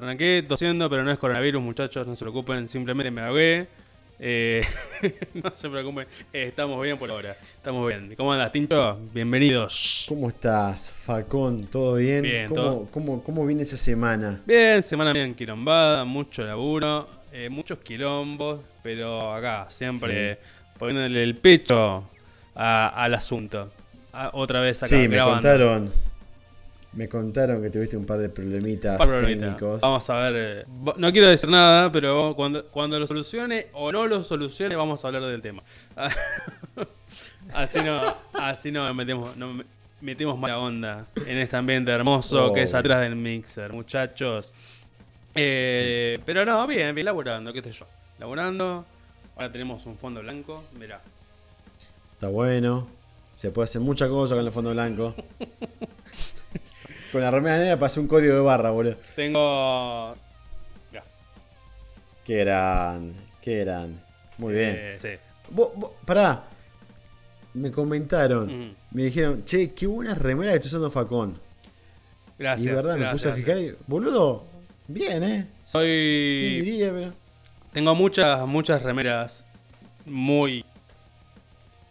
Arranqué tosiendo, pero no es coronavirus, muchachos, no se preocupen, simplemente me ahogué. Eh, no se preocupen, eh, estamos bien por ahora, estamos bien. ¿Cómo andas, Tincho? Bienvenidos. ¿Cómo estás, Falcón? ¿Todo bien? Bien, ¿Cómo, todo. Cómo, cómo viene esa semana? Bien, semana bien quilombada, mucho laburo, eh, muchos quilombos, pero acá, siempre poniéndole el pecho a- al asunto. Otra vez acá, sí, me contaron. Me contaron que tuviste un par de problemitas Par problemita. técnicos. Vamos a ver. eh, No quiero decir nada, pero cuando, cuando lo solucione o no lo solucione, vamos a hablar del tema. así no, así no metemos, no me- metemos mala onda en este ambiente hermoso que es atrás del mixer, muchachos. Eh, pero no, bien, bien, laburando, qué sé yo. Laburando. Ahora tenemos un fondo blanco, mirá. Está bueno. Se puede hacer muchas cosas con el fondo blanco. con la remera negra pasé un código de barra, boludo. Tengo. mirá, Qué grande, qué grande. Muy bien. eh, sí. Vos- vos- pará. Me comentaron. Me dijeron, che, qué buena remera que está usando Facón. Gracias. y verdad, me puse a gracias. fijar y, boludo, bien, ¿eh? ¿Quién Soy. diría, pero? Tengo muchas, muchas remeras muy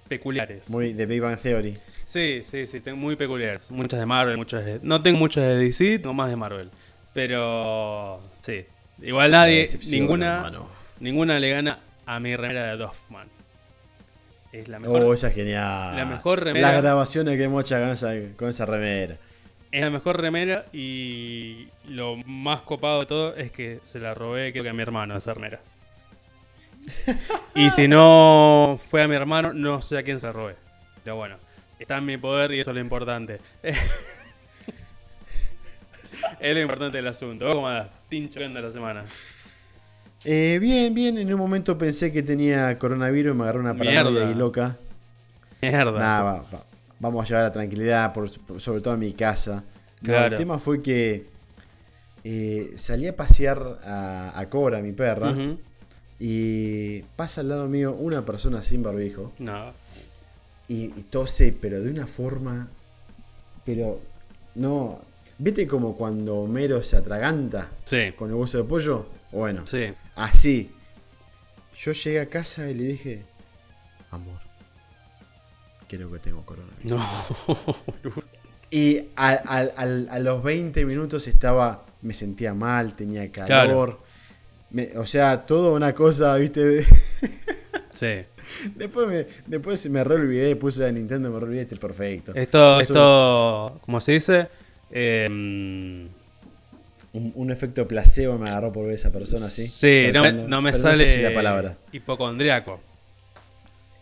peculiares. Muy de Big Bang Theory. Sí, sí, sí, tengo muy peculiares. Muchas de Marvel, muchas de... No tengo muchas de DC, tengo más de Marvel. Pero sí. Igual nadie, ninguna, hermano. ninguna le gana a mi remera de Doffman. Es la mejor, Oh, esa es genial. la mejor remera- Las grabaciones que con esa, con esa remera. es la mejor remera y lo más copado de todo es que se la robé creo que a mi hermano esa remera. y si no fue a mi hermano, no sé a quién se la robé. Pero bueno, está en mi poder y eso es lo importante. es lo importante del asunto. ¿Vos cómo andás? Tincho, ¿qué onda la semana? Eh, bien, bien. En un momento pensé que tenía coronavirus y me agarró una paranoia ahí loca. Mierda. Nada, va- va- vamos a llevar la tranquilidad, por, por- sobre todo en mi casa. No, Claro. el tema fue que eh, salí a pasear a, a Cobra, mi perra, y pasa al lado mío una persona sin barbijo. No. Y, y tose, pero de una forma. Pero. No. ¿Viste como cuando Homero se atraganta Sí. con el hueso de pollo? Bueno, Sí. así. Yo llegué a casa y le dije: Amor, creo que tengo coronavirus. No. Y a, a- al- a los 20 minutos estaba. Me sentía mal, tenía calor. Me- o sea, todo una cosa, ¿viste? sí. después me, después me re olvidé, puse a Nintendo, me re olvidé, este perfecto. Esto, esto, ¿cómo se dice? Eh, Un, un efecto placebo me agarró por ver esa persona así. Sí, no no me sale sé si la palabra. hipocondriaco.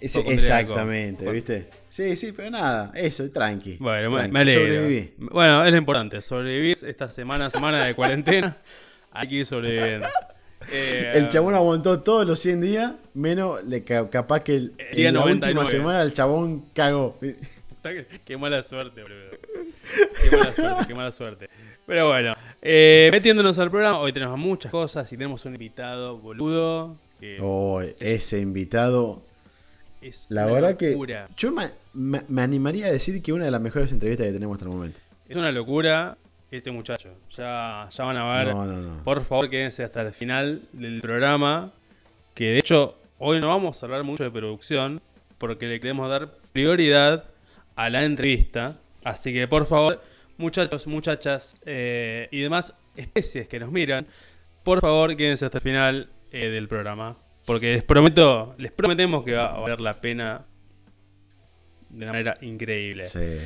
Exactamente, ¿viste? Sí, sí, pero nada, eso, tranqui. Bueno, tranqui, me alegro. Sobreviví. Bueno, es lo importante. Sobrevivir esta semana, semana de cuarentena. Hay que ir sobreviviendo. Eh, El chabón aguantó todos los 100 días, menos le, capaz que el, El día en la 99. última semana el chabón cagó. Qué mala suerte, boludo. Qué mala suerte, qué mala suerte. Pero bueno, eh, metiéndonos al programa, hoy tenemos muchas cosas y tenemos un invitado boludo. Que Oh, ese invitado. es La una verdad locura. que yo me, me- me animaría a decir que una de las mejores entrevistas que tenemos hasta el momento. Es una locura este muchacho. Ya, ya van a ver. No, no, no. Por favor, quédense hasta el final del programa. Que de hecho, hoy no vamos a hablar mucho de producción. Porque le queremos dar prioridad a la entrevista. Así que por favor, muchachos, muchachas eh, y demás especies que nos miran, por favor, quédense hasta el final eh, del programa. Porque les prometo, les prometemos que va a valer la pena de una manera increíble. Sí.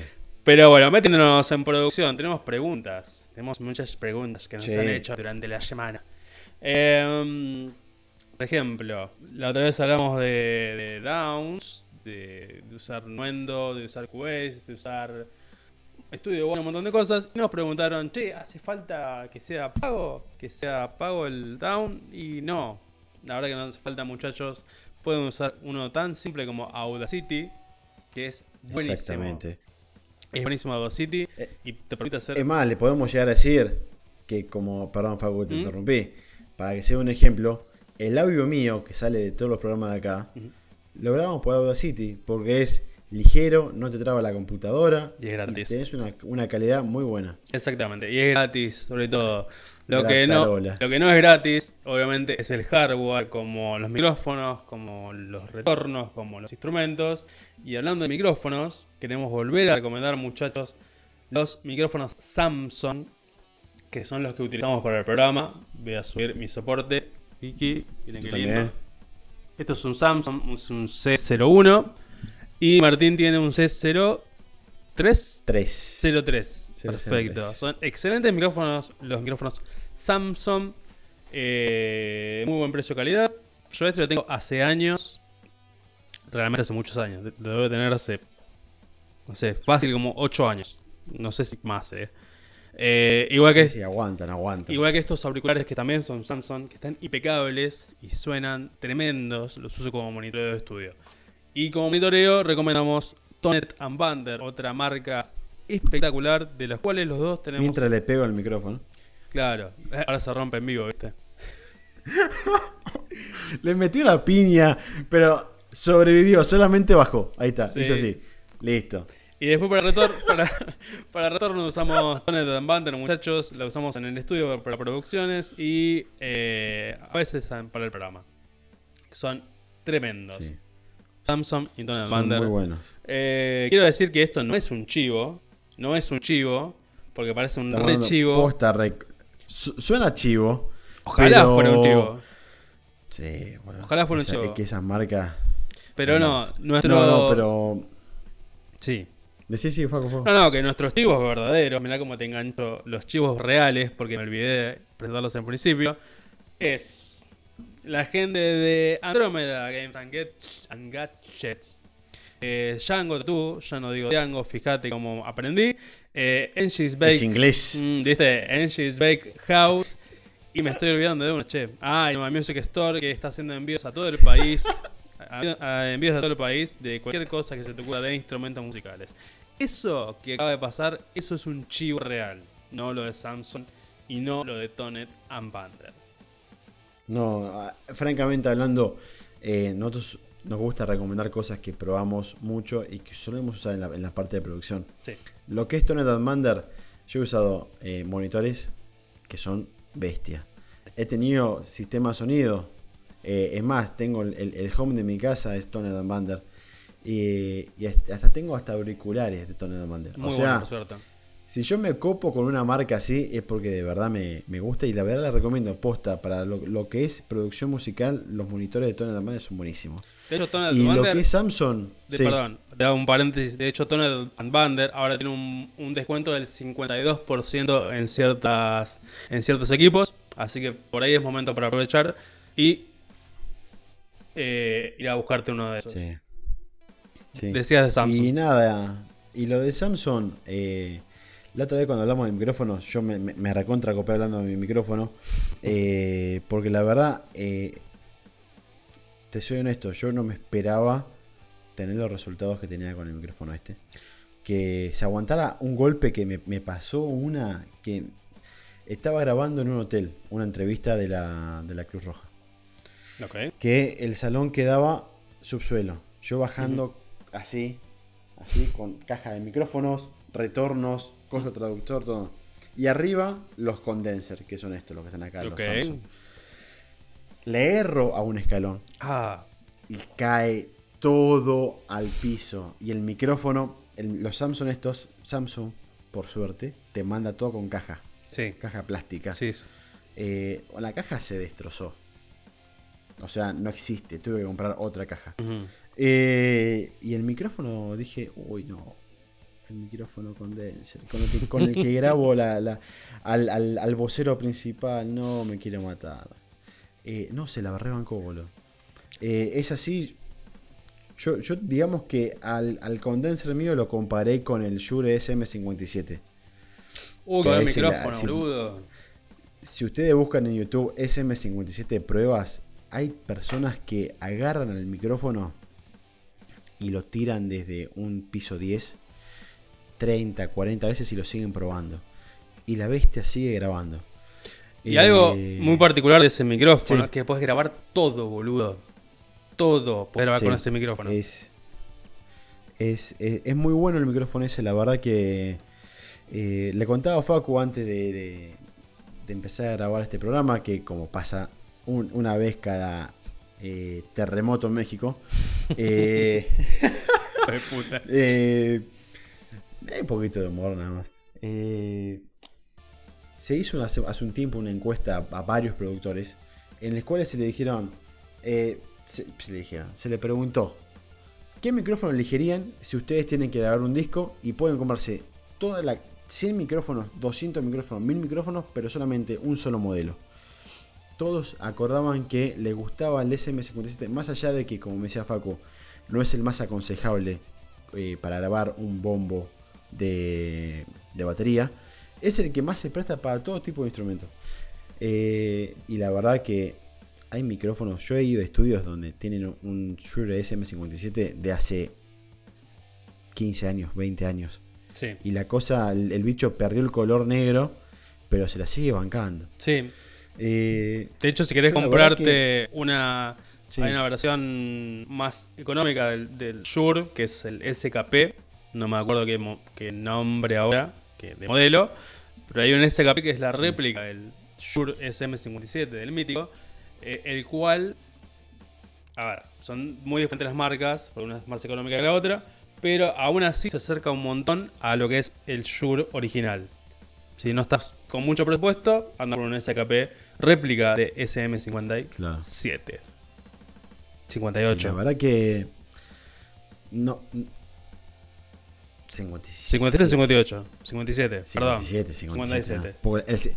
Pero bueno, metiéndonos en producción, tenemos preguntas. Tenemos muchas preguntas que nos Sí. han hecho durante la semana. Em, por ejemplo, la otra vez hablamos de, de Downs, de, de usar Nuendo, de usar Quest, de usar Estudio Bueno, un montón de cosas. Y nos preguntaron, che, ¿hace falta que sea pago? ¿Que sea pago el Down? Y no, la verdad que no hace falta, muchachos. Pueden usar uno tan simple como Audacity, que es buenísimo. Exactamente. Es buenísimo Audacity Eh, y te permite hacer. Es más, le podemos llegar a decir que como, perdón Facu, te ¿Mm? interrumpí, para que sea un ejemplo, el audio mío que sale de todos los programas de acá, Ujú. lo grabamos por Audacity, porque es ligero, no te traba la computadora. Y es gratis. tenés una, calidad muy buena. Exactamente, y es gratis, sobre todo. Lo que, no, lo que no es gratis, obviamente, es el hardware, como los micrófonos, como los retornos, como los instrumentos. Y hablando de micrófonos, queremos volver a recomendar, muchachos, los micrófonos Samsung, que son los que utilizamos para el programa. Voy a subir mi soporte. Vicky, miren qué lindo. Esto es un Samsung, es un C01. Y Martín tiene un C03. 3. 03. Perfecto. Son excelentes micrófonos. Los micrófonos Samsung. Eh, muy buen precio-calidad. Yo este lo tengo hace años. Realmente hace muchos años. Lo debo tener hace. No sé, fácil como 8 años. No sé si más, eh. eh igual que. Sí, aguantan, aguantan. Igual que estos auriculares que también son Samsung, que están impecables y suenan tremendos. Los uso como monitoreo de estudio. Y como monitoreo, recomendamos Tonet Bander, otra marca espectacular, de las cuales los dos tenemos. Mientras le pego el micrófono. Claro, ahora se rompe en vivo, ¿viste? le metí una piña, pero sobrevivió, solamente bajó. Ahí está, hizo así. Listo. Y después para retorno, para, para retorno usamos Tonet Bander, muchachos. La usamos en el estudio para producciones y eh, a veces para el programa. Son tremendos. Sí. Samsung y Tonet Bander. Muy buenos. Eh, quiero decir que esto no es un chivo. No es un chivo. Porque parece un re chivo. Suena chivo. Ojalá fuera un chivo. Sí, bueno. Ojalá fuera un chivo. Que esas marcas. Pero no, nuestro. No, no, pero. Sí. Sí, sí, fue, No, no, que nuestros chivos verdaderos, mirá cómo te engancho los chivos reales, porque me olvidé de presentarlos en principio, es la gente de Andromeda Games and, Gadgets. Eh, Django, tú, ya no digo Django, fíjate cómo aprendí. Eh, Bake. Es inglés. Mm, ¿Viste? Bake House. Y me estoy olvidando de uno, che. Ah, y Music Store que está haciendo envíos a todo el país. envíos a todo el país de cualquier cosa que se te ocurra de instrumentos musicales. Eso que acaba de pasar, eso es un chivo real. No lo de Samsung y no lo de Tonet and Bander. No, ah, francamente hablando, eh, nosotros nos gusta recomendar cosas que probamos mucho y que solemos usar en la, parte de producción. Lo que es Tonet Mander, yo he usado eh, monitores que son bestia. He tenido sistema sonido. Eh, es más, tengo el, home de mi casa, es Tonet Mander. Y, hasta tengo hasta auriculares de Tonet Mander. o sea, si yo me copo con una marca así es porque de verdad me, gusta y la verdad la recomiendo posta para lo, que es producción musical, los monitores de Tone Mander son buenísimos. De hecho, y lo que es Samsung... Perdón, te hago un paréntesis. De hecho, Tone Bander ahora tiene un, descuento del 52% en, ciertas, en ciertos equipos. Así que por ahí es momento para aprovechar y eh, ir a buscarte uno de esos. Sí. Decías de Samsung. Y nada, y lo de Samsung... Eh, la otra vez cuando hablamos de micrófonos, yo me, me, recontra copé hablando de mi micrófono. Eh, porque la verdad, eh, te soy honesto, yo no me esperaba tener los resultados que tenía con el micrófono este. Que se aguantara un golpe que me, pasó una que estaba grabando en un hotel, una entrevista de la, de la Cruz Roja. Que el salón quedaba subsuelo. Yo bajando así, así, con caja de micrófonos, retornos, cosa traductor, todo. Y arriba los condensers, que son estos, los que están acá, los Samsung. Le erro a un escalón. Ah. Y cae todo al piso. Y el micrófono, los Samsung estos, Samsung, por suerte, te manda todo con caja. Sí. Caja plástica. Sí. Eh, la caja se destrozó. O sea, no existe. Tuve que comprar otra caja. Eh, y el micrófono dije, uy, no, el micrófono condenser, con el que, con el que grabo la, al, al, vocero principal, no me quiero matar. Eh, no se la rebancó, boludo. Eh, es así. Yo, yo digamos que al, al, condenser mío lo comparé con el Shure SM57. Uh, con el micrófono, si, boludo. Si ustedes buscan en YouTube SM57 pruebas, hay personas que agarran el micrófono y lo tiran desde un piso 10 30, 40 veces y lo siguen probando. Y la bestia sigue grabando. Y algo eh, muy particular de ese micrófono es que puedes grabar todo, boludo. Todo puedes grabar con ese micrófono. Es, Es, es- es muy bueno el micrófono ese, la verdad que eh, le contaba a Facu antes de, de- de empezar a grabar este programa que como pasa un- una vez cada eh, terremoto en México, eh, puta. hay un poquito de humor nada más. Eh, se hizo hace, un tiempo una encuesta a, varios productores en las cuales se le dijeron, eh, se, le dijeron, se preguntó, ¿qué micrófono elegirían si ustedes tienen que grabar un disco y pueden comprarse toda la 100 micrófonos, 200 micrófonos, 1000 micrófonos, pero solamente un solo modelo? Todos acordaban que les gustaba el SM57, más allá de que, como me decía Facu, no es el más aconsejable eh, para grabar un bombo de, de batería, es el que más se presta para todo tipo de instrumentos. Eh, y la verdad que hay micrófonos, yo he ido a estudios donde tienen un Shure SM57 de hace 15 años, 20 años. Sí. Y la cosa, el, el bicho perdió el color negro, pero se la sigue bancando. Sí. Eh, De hecho, si querés comprarte una. Sí. Hay una versión más económica del, del Shure, que es el SKP. No me acuerdo qué, qué nombre ahora, que de modelo. Pero hay un SKP que es la réplica del Shure SM57, del mítico. eh, el cual. A ver, son muy diferentes las marcas, porque una es más económica que la otra. Pero aún así se acerca un montón a lo que es el Shure original. Si no estás con mucho presupuesto, anda por un SKP réplica de SM57. Claro. 58. sí, la verdad que. No. 57. 53 o 58. 57, perdón. 57, 57. 57. no. Porque el se-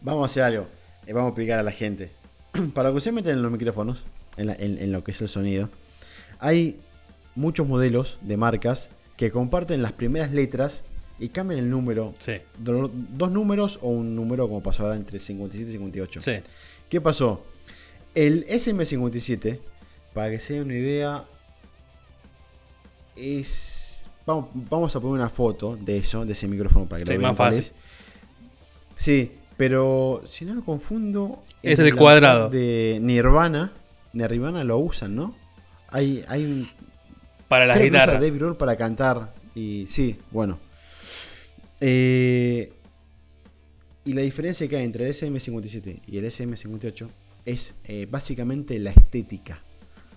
vamos a hacer algo. eh, vamos a explicar a la gente. Para que se meten en los micrófonos, en, la- en- en lo que es el sonido, hay muchos modelos de marcas que comparten las primeras letras y cambian el número. Sí, do- Dos números o un número como pasó ahora entre 57 y 58. sí. ¿Qué pasó? El SM57, para que se den una idea, es. Vamos, vamos a poner una foto de eso, de ese micrófono para que Sí, lo vean. más fácil. es. Sí, pero si no lo confundo. Es el cuadrado. De Nirvana. Nirvana lo usan, ¿no? Hay, hay un. Para las guitarras. Dave Grohl para cantar. Y sí, bueno. Eh, y la diferencia que hay entre el SM57 y el SM58 es eh, básicamente la estética.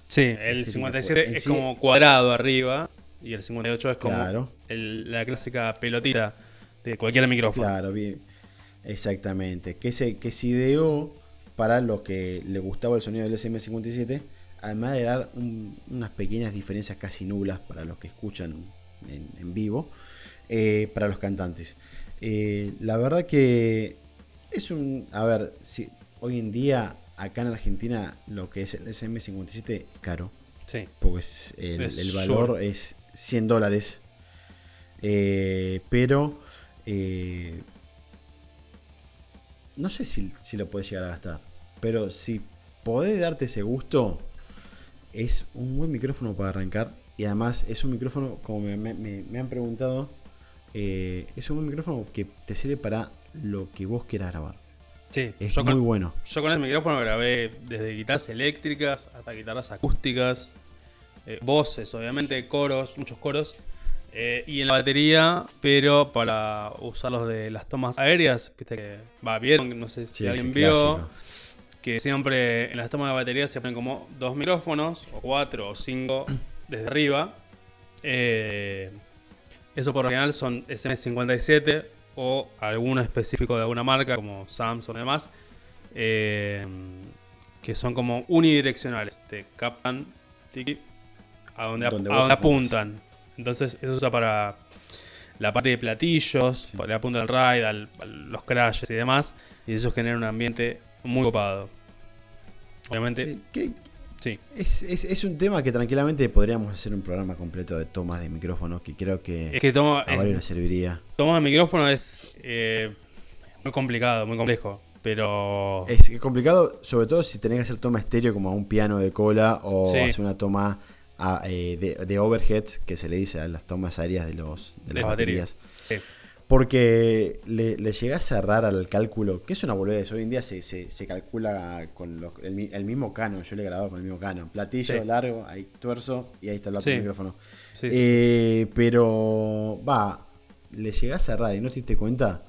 Sí, el Estética, 57 en es sí- como cuadrado arriba y el 58 es como Claro. el- la clásica pelotita de cualquier micrófono. Claro, bien. Exactamente. Que se, que se ideó para lo que le gustaba el sonido del SM57. Además de dar un- unas pequeñas diferencias casi nulas para los que escuchan en, en vivo. eh, para los cantantes. Eh, la verdad que es un... A ver, si hoy en día acá en Argentina lo que es el SM57 caro. Sí. Porque es- el, Es el valor es 100 dólares. Eh, pero eh, no sé si, si lo puedes llegar a gastar. Pero si podés darte ese gusto, es un buen micrófono para arrancar. Y además es un micrófono, como me, me- me- me han preguntado, eh, es un buen micrófono que te sirve para lo que vos quieras grabar. Sí, Es yo muy con, bueno. yo con el micrófono grabé desde guitarras eléctricas hasta guitarras acústicas, eh, voces, obviamente, coros, muchos coros. eh, y en la batería, pero para usarlos de las tomas aéreas, viste que va bien, no sé si Sí, alguien vio, clásico. que siempre en las tomas de batería se ponen como dos micrófonos, o cuatro, o cinco, desde arriba. Eh, eso por lo general son SM57 o alguno específico de alguna marca, como Samsung y demás, eh, que son como unidireccionales. Te captan tiki, a donde, ap- apuntan. Entonces, eso usa para la parte de platillos, Sí. le apunta al ride, al- a los crashes y demás, y eso genera un ambiente muy copado. Obviamente, Sí, es, es- es un tema que tranquilamente podríamos hacer un programa completo de tomas de micrófono que creo que, Es que toma, a varios les serviría. Tomar micrófono es eh, muy complicado, muy complejo. Pero. Es complicado, sobre todo si tenés que hacer toma estéreo como a un piano de cola o Sí. hacer una toma a, eh, de, de overheads, que se le dice a las tomas aéreas de, los, de las baterías. sí. Porque le, le llegás a cerrar al cálculo, que es una boludez. Hoy en día se, se, se calcula con los- el, mi- el mismo canon. Yo le he grabado con el mismo canon. Platillo Sí. largo, ahí tuerzo y ahí está el otro Sí. micrófono. Eh, pero, va, le llegás a cerrar y no te diste cuenta,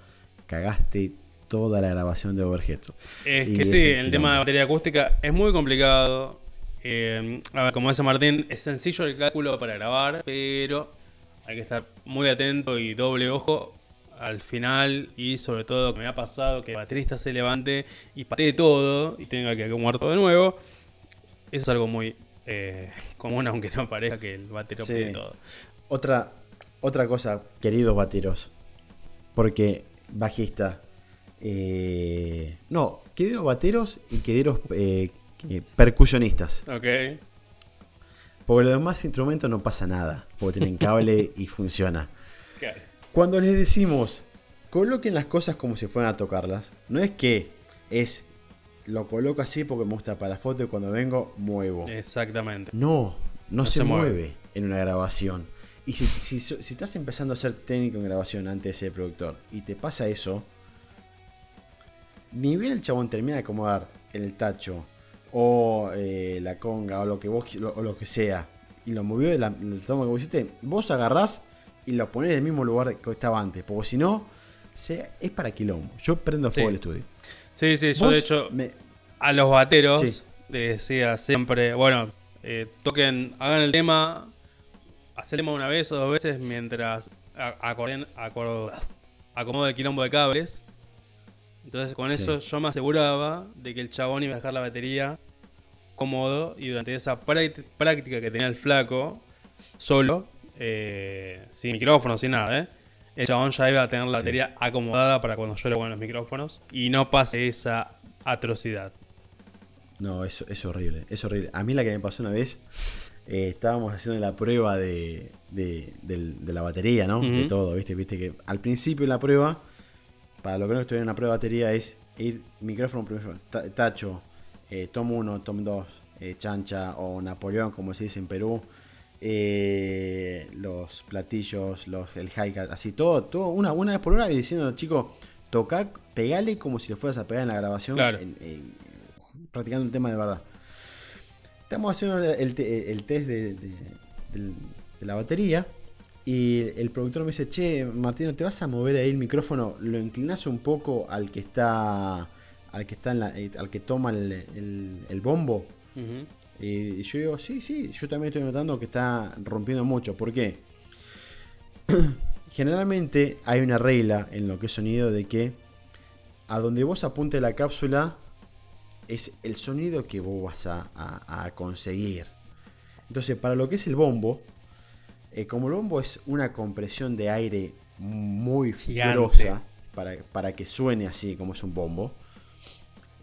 cagaste toda la grabación de Overheads. Es Y que sí, el tema de batería acústica es muy complicado. Eh, a ver, como dice Martín, es sencillo el cálculo para grabar, pero hay que estar muy atento y doble ojo al final y sobre todo que me ha pasado que el baterista se levante y patee todo y tenga que acomodar todo de nuevo. Eso es algo muy eh, común, aunque no parezca que el batero Sí. pide todo. Otra, otra cosa, queridos bateros, porque bajista, eh, no, queridos bateros y queridos eh, eh, percusionistas. Ok. Porque los demás instrumentos no pasa nada, porque tienen cable y funciona. Claro. Cuando les decimos, coloquen las cosas como si fueran a tocarlas, no es que es, lo coloco así porque me gusta para la foto y cuando vengo muevo. Exactamente. No, no, se, se mueve. mueve. en una grabación. Y si, si, si estás empezando a ser técnico en grabación antes de ser productor y te pasa eso, ni bien el chabón termina de acomodar el tacho o eh, la conga o lo que vos lo- o lo que sea y lo movió de la, del toma que vos hiciste, vos agarrás y lo ponés en el mismo lugar que estaba antes, porque si no, se- es para quilombo. Yo prendo fuego Sí. el estudio. Sí, sí, yo de hecho me- a los bateros Sí. les decía siempre, bueno, eh, toquen, hagan el tema, hacen el tema una vez o dos veces mientras acorden, acor- acomodo el quilombo de cables. Entonces con eso yo me aseguraba de que el chabón iba a dejar la batería cómodo y durante esa práct- práctica que tenía el flaco, solo, eh, sin micrófono, sin nada, ¿eh? el chabón ya iba a tener la batería acomodada para cuando yo le ponga los micrófonos y no pase esa atrocidad. No, eso es horrible, es horrible. A mí la que me pasó una vez, eh, estábamos haciendo la prueba de, de, la batería, ¿no? De todo, ¿viste? Viste que al principio de la prueba, para lo que no estoy en una prueba de batería, es ir micrófono primero, ta- tacho, eh, tom 1, tom 2, eh, chancha o Napoleón, como se dice en Perú, eh, los platillos, los, el hi-hat, así todo, todo una, una vez por una, y diciendo, chico, toca, pegale como si lo fueras a pegar en la grabación, Claro. en- en- practicando un tema de verdad. Estamos haciendo el, te- el test de, de la batería. Y el productor me dice, che, Martino, ¿te vas a mover ahí el micrófono? Lo inclinas un poco al que está. Al que está en la- eh, al que toma el, el- el bombo. Y yo digo, sí, sí, yo también estoy notando que está rompiendo mucho. ¿Por qué? Generalmente hay una regla en lo que es sonido de que a donde vos apunte la cápsula es el sonido que vos vas a, a- a conseguir. Entonces, para lo que es el bombo, eh, como el bombo es una compresión de aire muy Gigante. grosa para, para que suene así como es un bombo,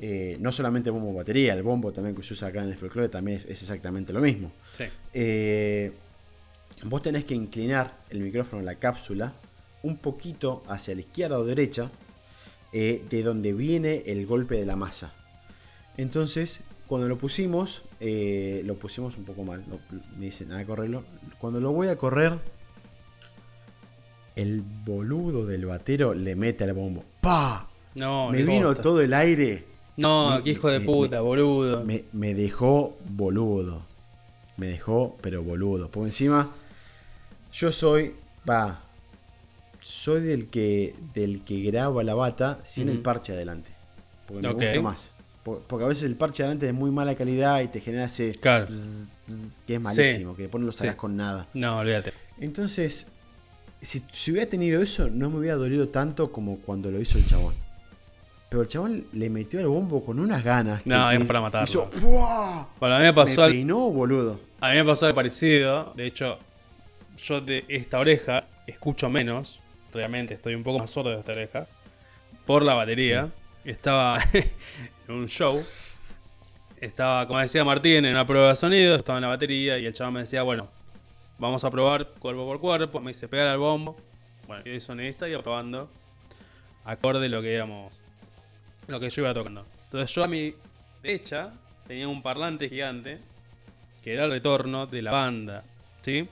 eh, no solamente bombo batería, el bombo también que se usa acá en el folclore también es, es exactamente lo mismo. Sí. Eh, vos tenés que inclinar el micrófono, la cápsula, un poquito hacia la izquierda o derecha, eh, de donde viene el golpe de la masa. Entonces, cuando lo pusimos, lo pusimos un poco mal. lo- me dicen, a correrlo. Cuando lo voy a correr, el boludo del batero le mete al bombo. ¡Pa! No, me vino todo el aire. No, me- qué hijo de me- puta, boludo. Me, dejó boludo. Me dejó, pero boludo. Por encima, yo soy, va, soy del que, del que graba la bata sin el parche adelante. Porque me Ok. gusta más. Por- Porque a veces el parche adelante es muy mala calidad y te genera ese Claro. bzz, bzz, que es malísimo, que después no lo sacas Sí. con nada. No, olvídate. Entonces, si, si hubiera tenido eso, no me hubiera dolido tanto como cuando lo hizo el chabón. Pero el chabón le metió el bombo con unas ganas. No, es me para matarlo. hizo. Bueno, a mí me Me pasó, al- peinó, boludo. a mí me pasó algo parecido. De hecho, yo de esta oreja escucho menos. Realmente estoy un poco más sordo de esta oreja. Por la batería. Estaba en un show. Estaba, como decía Martín, en una prueba de sonido. Estaba en la batería. Y el chaval me decía, bueno, vamos a probar cuerpo por cuerpo. Me dice, pegar al bombo. Bueno, yo soy sonidista y iba probando. Acorde lo que íbamos. Lo que yo iba tocando. Entonces yo a mi derecha tenía un parlante gigante. Que era el retorno de la banda. ¿Sí?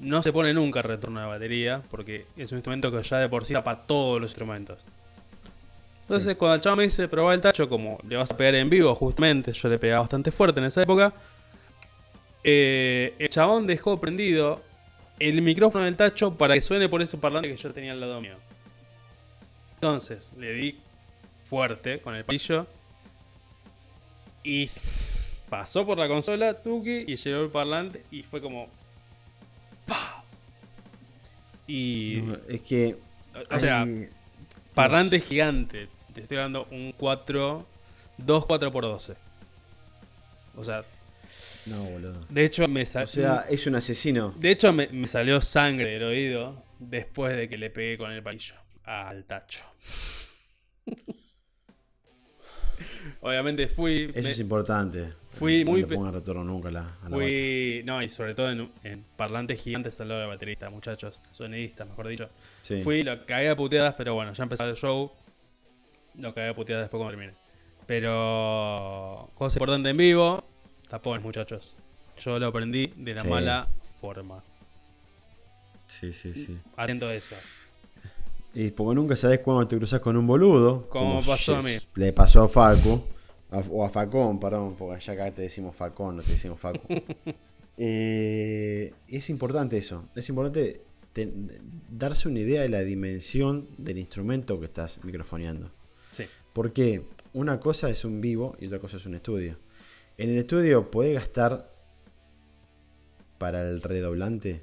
no se pone nunca retorno de batería, porque es un instrumento que ya de por sí para todos los instrumentos. Entonces, Sí. cuando el chavo me dice probar el tacho, como le vas a pegar en vivo, justamente, yo le pegaba bastante fuerte en esa época. eh, el chabón dejó prendido el micrófono del tacho para que suene por ese parlante que yo tenía al lado mío. Entonces, le di fuerte con el palillo. Y pasó por la consola, Tuki, y llegó el parlante y fue como. ¡Pah! Y. No, es que. o sea, hay- Parlante gigante. Te estoy dando un 4. 2 4 por 12 O sea, No, boludo. de hecho me O salió. sea, es un asesino. de hecho me, me salió sangre del oído después de que le pegué con el palillo al tacho. Obviamente fui. Eso me- es importante. fui no muy le pe- ponga retorno nunca a la, a la. Fui. No, y sobre todo en, en parlantes gigantes al lado del baterista, muchachos. Sonidistas, mejor dicho. Sí. Fui, lo cagué a puteadas, pero bueno, ya empezaba el show. Lo cagué a puteadas después cuando terminé. Pero. Cosa importante en vivo. Tapones, muchachos. Yo lo aprendí de la Sí. mala forma. Sí, sí, sí. Atento a eso. Y porque nunca sabes cuándo te cruzas con un boludo. Como pasó a mí. Le pasó a Facu. A- o a Facón, perdón, porque allá acá te decimos Facón, no te decimos Facu. Eh, es importante eso. Es importante te- darse una idea de la dimensión del instrumento que estás microfoneando. Sí. Porque una cosa es un vivo y otra cosa es un estudio. En el estudio podés gastar para el redoblante.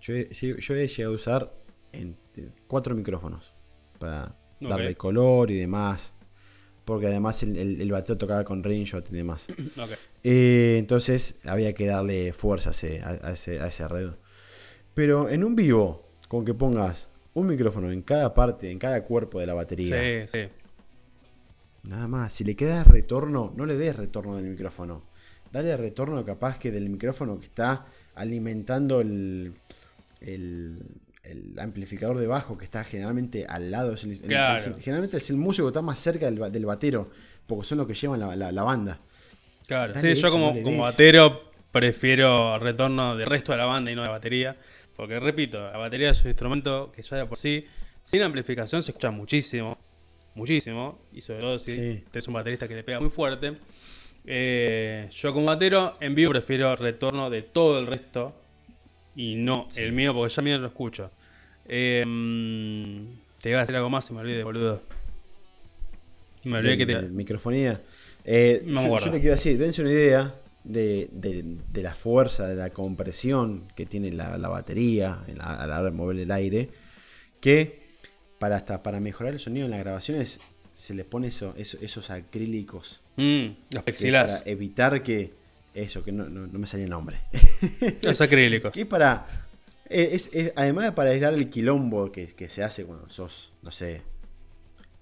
Yo he, sí, yo he llegado a usar en, en cuatro micrófonos para darle color y demás. Porque además el, el, el bateo tocaba con ringshot y demás. Eh, entonces había que darle fuerza a ese, a, ese, a ese arreglo. Pero en un vivo, con que pongas un micrófono en cada parte, en cada cuerpo de la batería, Sí, sí. Nada más, si le queda retorno, no le des retorno del micrófono. Dale retorno capaz que del micrófono que está alimentando el, el, el amplificador de bajo que está generalmente al lado. es el- el- Claro. es el- generalmente es el músico que está más cerca del, ba- del batero, porque son los que llevan la, la- la banda. Claro. Dale Sí, yo como, no como batero prefiero retorno del resto de la banda y no de batería. Porque repito, la batería es un instrumento que ya de por sí, sin amplificación, se escucha muchísimo. Muchísimo. Y sobre todo si Sí. es un baterista que le pega muy fuerte. Eh, yo como batero, en vivo prefiero retorno de todo el resto. Y no el mío, porque ya mío lo escucho. Eh, mm, te iba a decir algo más y me olvidé, boludo. Me olvidé que te. microfonía. Eh, No yo, yo le quiero decir, dense una idea de, de- de la fuerza, de la compresión que tiene la, la batería en la- a la hora de mover el aire. Que para hasta para mejorar el sonido en las grabaciones se le pone eso, eso- esos acrílicos. Mm, los plexiglas. Para evitar que. Eso, que no, no- no me salía el nombre. Los acrílicos. que para. eh, es- es- además de para aislar el quilombo que, que se hace cuando sos, no sé.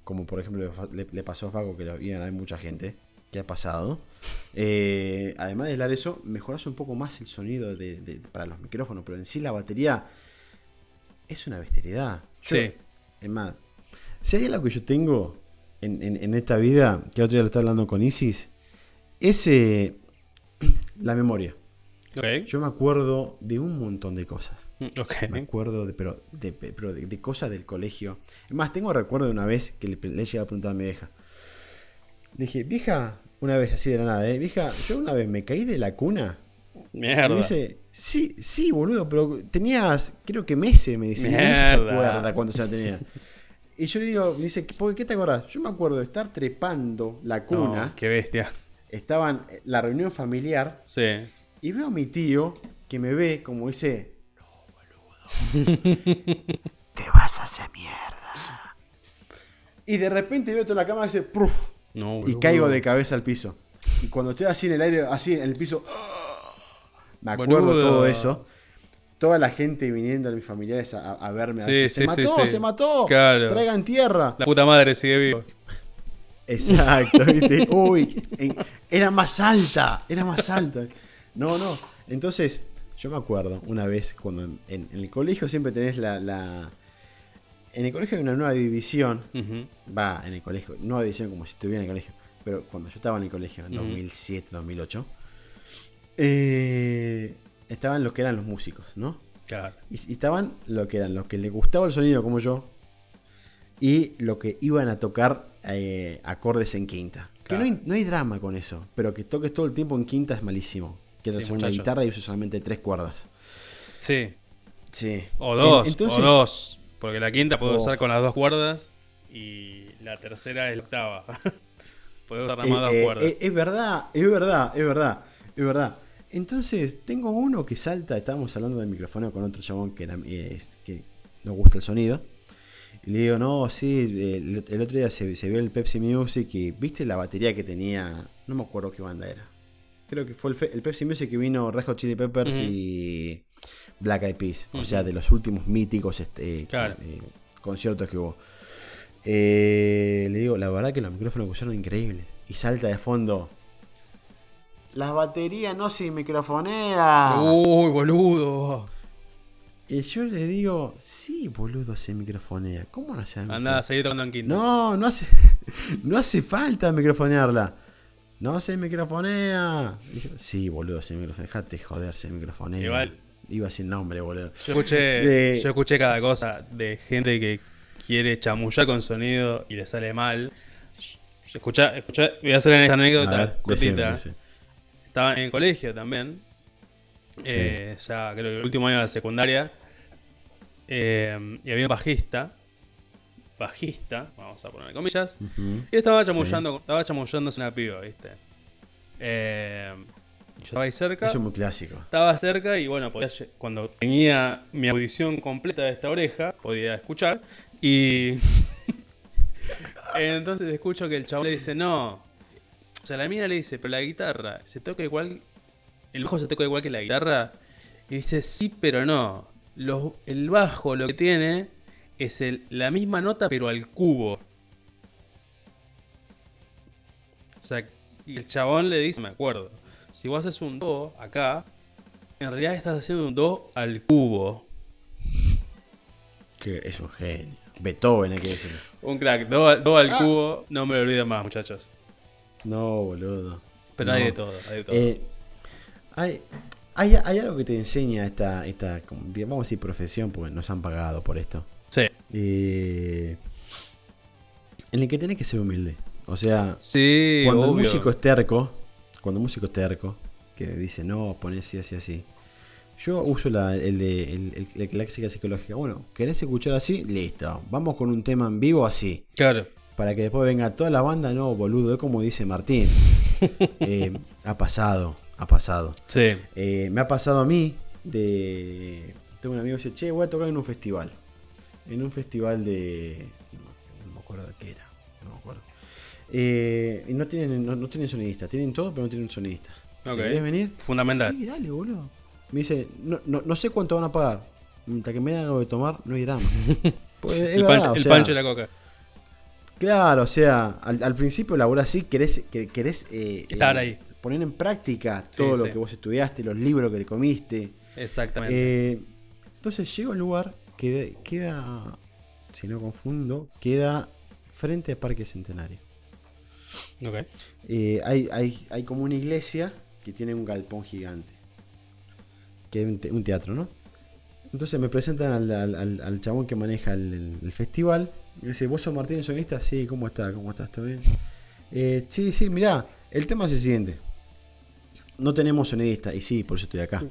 Como por ejemplo le, le pasó a Faco, que lo iban a mucha gente. Que ha pasado. eh, además de aislar eso, mejoras un poco más el sonido de, de- para los micrófonos. Pero en sí la batería es una bestialidad. Yo- Sí. Es más, si hay algo que yo tengo en, en- en esta vida, que el otro día lo estaba hablando con Isis, es eh, la memoria. Yo me acuerdo de un montón de cosas. Mm, Ok. Me acuerdo de, pero, de, pero de, de cosas del colegio. Es más, tengo recuerdo de una vez que le, le llegué a preguntar a mi vieja. Le dije, vieja, una vez así de la nada, ¿eh? Vieja, yo una vez me caí de la cuna. Mierda. me dice, sí, sí, boludo, pero tenías, creo que meses, me dice. Ella se acuerda cuando se la tenía. Y yo le digo, me dice, ¿por qué te acordás? Yo me acuerdo de estar trepando la cuna. No, qué bestia. Estaban en la reunión familiar Sí. y veo a mi tío que me ve como dice, no, boludo, te vas a hacer mierda. Y de repente veo toda la cámara y dice, ¡pruf! No, Y caigo de cabeza al piso. Y cuando estoy así en el aire, así en el piso, me acuerdo Boludo. todo eso. Toda la gente viniendo a mis familiares a, a verme. Sí, así, sí, se sí, mató, se mató. Claro. Traigan tierra. La puta madre sigue vivo. Exacto, ¿viste? Uy, en- era más alta, era más alta. No, no. Entonces, yo me acuerdo una vez cuando en, en el colegio siempre tenés la, la- En el colegio hay una nueva división. Va, en el colegio. Nueva división como si estuviera en el colegio. Pero cuando yo estaba en el colegio, en Ujú. 2007, 2008. eh, estaban los que eran los músicos, ¿no? Claro. Y, y estaban lo que eran los que les gustaba el sonido como yo y lo que iban a tocar eh, acordes en quinta. Que no hay, no hay drama con eso, pero que toques todo el tiempo en quinta es malísimo. Que Sí, es una muchacho. guitarra y uses solamente tres cuerdas. Sí. Sí. O dos. Entonces- o dos. Porque la quinta puedo Oh. usar con las dos cuerdas. Y la tercera es la octava. puedo usar nada más dos eh, cuerdas. eh, es verdad, es verdad, es verdad, es verdad. Entonces, tengo uno que salta, estábamos hablando del micrófono con otro chabón que, eh, que nos gusta el sonido. Y le digo, no, sí, el, el otro día se, se vio el Pepsi Music y viste la batería que tenía, no me acuerdo qué banda era. Creo que fue el, Pepsi Music que vino Red Hot Chili Peppers y Black Eyed Peas. O sea, de los últimos míticos este, Claro. eh, conciertos que hubo. Eh, le digo, la verdad que los micrófonos que usaron increíbles. Y salta de fondo. Las baterías no se microfonean. Uy, boludo. Y yo le digo, sí, boludo, se microfonea. ¿Cómo no se Anda a seguir tocando en quinta. No, no hace, no hace falta microfonearla. No se microfonea. Y yo, sí, boludo, se microfonea. Dejate joder, se microfonea. Igual. Iba sin nombre, boludo. Yo escuché, De- yo escuché cada cosa de gente que quiere chamullar con sonido y le sale mal. Escucha, escucha, voy a hacer esta anécdota ver, decime, cortita. decime. Estaba en el colegio también. Eh, ya creo que el último año de la secundaria. eh, y había un bajista. Bajista, vamos a poner comillas. Y estaba chamullando, estaba chamullándose una piba, ¿viste? Eh, yo estaba ahí cerca. Eso es muy clásico. Estaba cerca y bueno, podía cuando tenía mi audición completa de esta oreja, podía escuchar. Y entonces escucho que el chabón le dice, no. O sea, la mina le dice, pero la guitarra se toca igual. El bajo se toca igual que la guitarra. Y dice, sí, pero no. Los- el bajo lo que tiene es el- la misma nota, pero al cubo. O sea, y el chabón le dice, me acuerdo, si vos haces un do acá, en realidad estás haciendo un do al cubo. Que es un genio. Beethoven, hay que decir. Un crack, do, al- do al cubo, no me lo olvido más, muchachos. No, boludo. Pero No. hay de todo, hay de todo. Eh, hay, hay, hay algo que te enseña esta, esta vamos a decir, profesión, porque nos han pagado por esto. sí. Eh, en el que tenés que ser humilde. O sea, Sí, cuando obvio. el músico es terco, cuando el músico es terco, que dice, no, poné así, así, así. Yo uso la, el de el- el- la clásica psicológica. Bueno, ¿querés escuchar así? Listo. Vamos con un tema en vivo así. Claro. Para que después venga toda la banda, no, boludo, es como dice Martín. Eh, ha pasado, ha pasado. Sí. Eh, me ha pasado a mí de... Tengo un amigo que dice, che, voy a tocar en un festival. En un festival de... No, no me acuerdo de qué era. No me acuerdo. Eh, y no tienen, no, no tienen sonidista. Tienen todo, pero no tienen sonidista. ¿Te Ok. ¿Querés venir? Fundamental. Sí, dale, boludo. Me dice, no, no, no sé cuánto van a pagar. Mientras que me den algo de tomar, no hay drama. Pues, es el, verdad, pan- o el sea, pancho y la coca. Claro, o sea, al, al principio laburás así, querés, que- querés eh, Estar eh, ahí. Poner en práctica Sí, todo lo sí. que vos estudiaste, los libros que comiste. Exactamente. Eh, entonces llego al lugar que queda, si no confundo, queda frente al Parque Centenario. ok. Eh, hay, hay, hay como una iglesia que tiene un galpón gigante. Que es un, te- un teatro, ¿no? Entonces me presentan al, al- al- al chabón que maneja el festival. Y dice, ¿vos sos Martín el sonista? Sí, ¿cómo está? ¿Cómo estás? ¿Todo bien? Eh, sí, sí, mirá, el tema es el siguiente. No tenemos sonidista. Y sí, por eso estoy acá.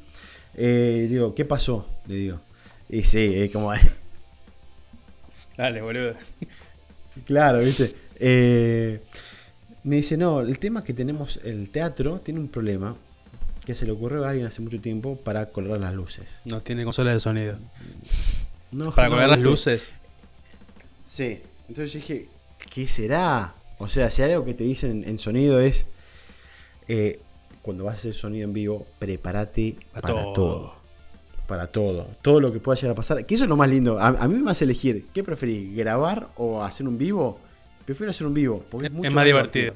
Eh, digo, ¿qué pasó? Le digo. Y sí, es como... Dale, boludo. Claro, ¿viste? Eh, me dice, no, el tema es que tenemos, el teatro tiene un problema que se le ocurrió a alguien hace mucho tiempo para colgar las luces. No tiene consola de sonido. No, Para no, colgar las luces. Sí. Entonces yo dije, ¿qué será? O sea, si algo que te dicen en sonido es, eh, cuando vas a hacer sonido en vivo, prepárate Para todo. todo. Para todo. Todo lo que pueda llegar a pasar. Que eso es lo más lindo. A, a mí me hace elegir, ¿qué preferís? ¿Grabar o hacer un vivo? Prefiero hacer un vivo. Porque es, mucho es más divertido.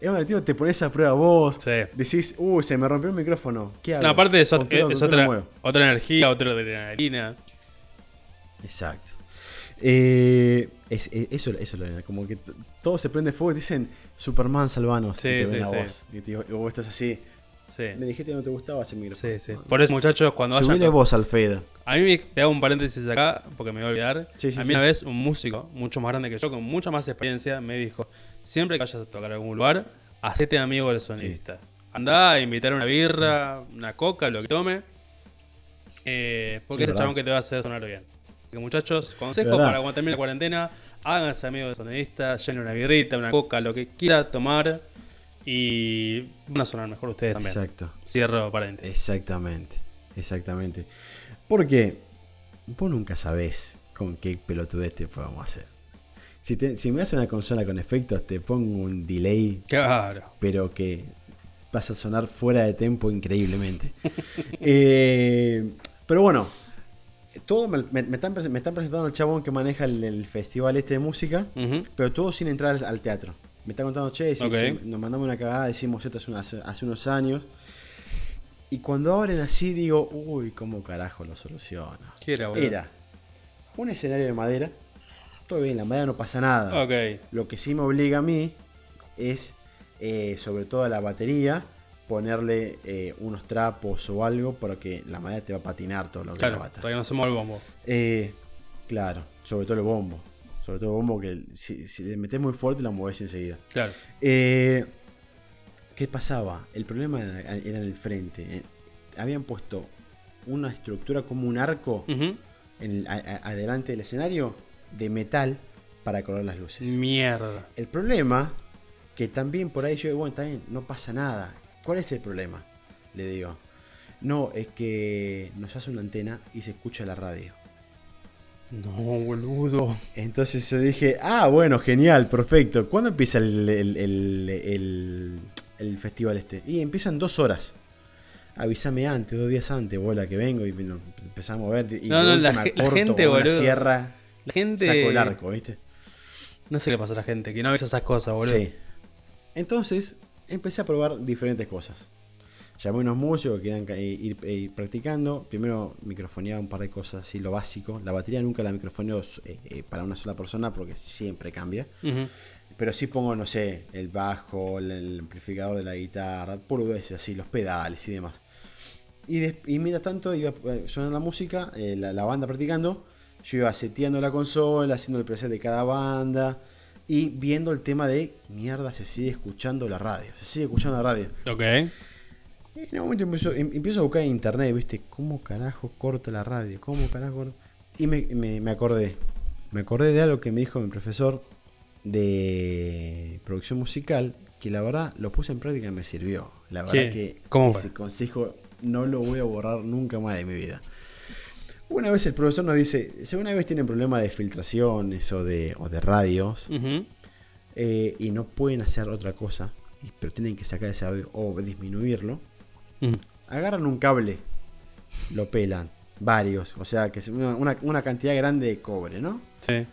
Es más divertido, te pones a prueba vos. Sí. Decís, uy, se me rompió el micrófono. ¿Qué hago? No, aparte es, ¿Con ot- qué lo- es otra, otra energía, otra adrenalina. Exacto. Eh, es- es- eso, eso es lo Como que todo se prende fuego y te dicen Superman salvanos. Sí, y te sí, ven a sí. vos. Y, te- y vos estás así. Sí. Me dijiste que no te gustaba ese micrófono. Sí, sí. Por eso, muchachos, cuando vayan. Subile vos al Fade. A mí me te hago un paréntesis acá, porque me voy a olvidar. Sí, sí, a mí sí. una vez un músico, mucho más grande que yo, con mucha más experiencia, me dijo: Siempre que vayas a tocar a algún lugar, hacete amigo del sonidista. Andá a invitar una birra, una coca, lo que tome. eh, porque Es ese verdad. chabón que te va a hacer sonar bien. Que, muchachos, consejos para cuando termine la cuarentena: háganse amigos del sonidista, llenen una birrita, una coca, lo que quiera tomar. Y van a sonar mejor ustedes también. Exacto. Cierro paréntesis. Exactamente. Exactamente. Porque vos nunca sabés con qué pelotudez te podemos hacer. Si, te- si me haces una consola con efectos, te pongo un delay, Claro. pero que vas a sonar fuera de tempo increíblemente. Eh, pero bueno, todo me, me- me están, me están presentando el chabón que maneja el, el festival este de música, pero todo sin entrar al, al teatro. Me está contando, che, si, Ok. si nos mandamos una cagada, decimos esto hace, una- hace- unos años. Y cuando abren así, digo, uy, ¿cómo carajo lo soluciono? ¿Qué era, boludo? Era un escenario de madera. Todo bien, la madera no pasa nada. Lo que sí me obliga a mí es, eh, sobre todo a la batería, ponerle eh, unos trapos o algo porque la madera te va a patinar todo lo que Claro, la bata. para que no se mueva el bombo. Eh, claro, sobre todo el bombo. Sobre todo el bombo que si, si le metes muy fuerte la mueves enseguida. Claro. Eh, ¿Qué pasaba? El problema era, era en el frente. Habían puesto una estructura como un arco Ujú. en el- a- a- adelante del escenario de metal para colgar las luces. Mierda. El problema, que también por ahí yo digo, bueno, bien, no pasa nada. ¿Cuál es el problema? Le digo. No, es que nos hace una antena y se escucha la radio. No, boludo. Entonces yo dije, ah, bueno, genial, perfecto. ¿Cuándo empieza el, el- el- festival este? Y empiezan dos horas. Avísame antes, dos días antes, bola, que vengo y empezamos a ver. Y No, no, la corto gente, boludo. sierra, La gente. saco el arco, ¿viste? No sé qué le pasa a la gente, que no avisa esas cosas, boludo. Sí. Entonces empecé a probar diferentes cosas. Llamé a unos músicos que querían ca- ir, ir practicando. Primero microfoneaba un par de cosas así, lo básico. La batería nunca la microfoneo eh, eh, para una sola persona porque siempre cambia. Ujú. Pero sí pongo, no sé, el bajo, el, el amplificador de la guitarra, veces así, los pedales y demás. Y, des- y mientras tanto iba eh, sonando la música, eh, la, la banda practicando. Yo iba seteando la consola, haciendo el preset de cada banda y viendo el tema de mierda, se sigue escuchando la radio, se sigue escuchando la radio. Ok. Y en un momento empiezo, em- empiezo a buscar en internet, ¿viste? ¿Cómo carajo corto la radio? ¿Cómo carajo corto? Y me, me- me acordé. Me acordé de algo que me dijo mi profesor de producción musical, que la verdad lo puse en práctica y me sirvió. La verdad ¿Qué? que ¿Cómo ese fue? consejo no lo voy a borrar nunca más de mi vida. Una vez el profesor nos dice, si una vez tienen problemas de filtraciones o de, o de radios, eh, y no pueden hacer otra cosa, pero tienen que sacar ese audio o disminuirlo, Mm. agarran un cable, lo pelan, varios, o sea, que es una, una- una cantidad grande de cobre, ¿no? Sí.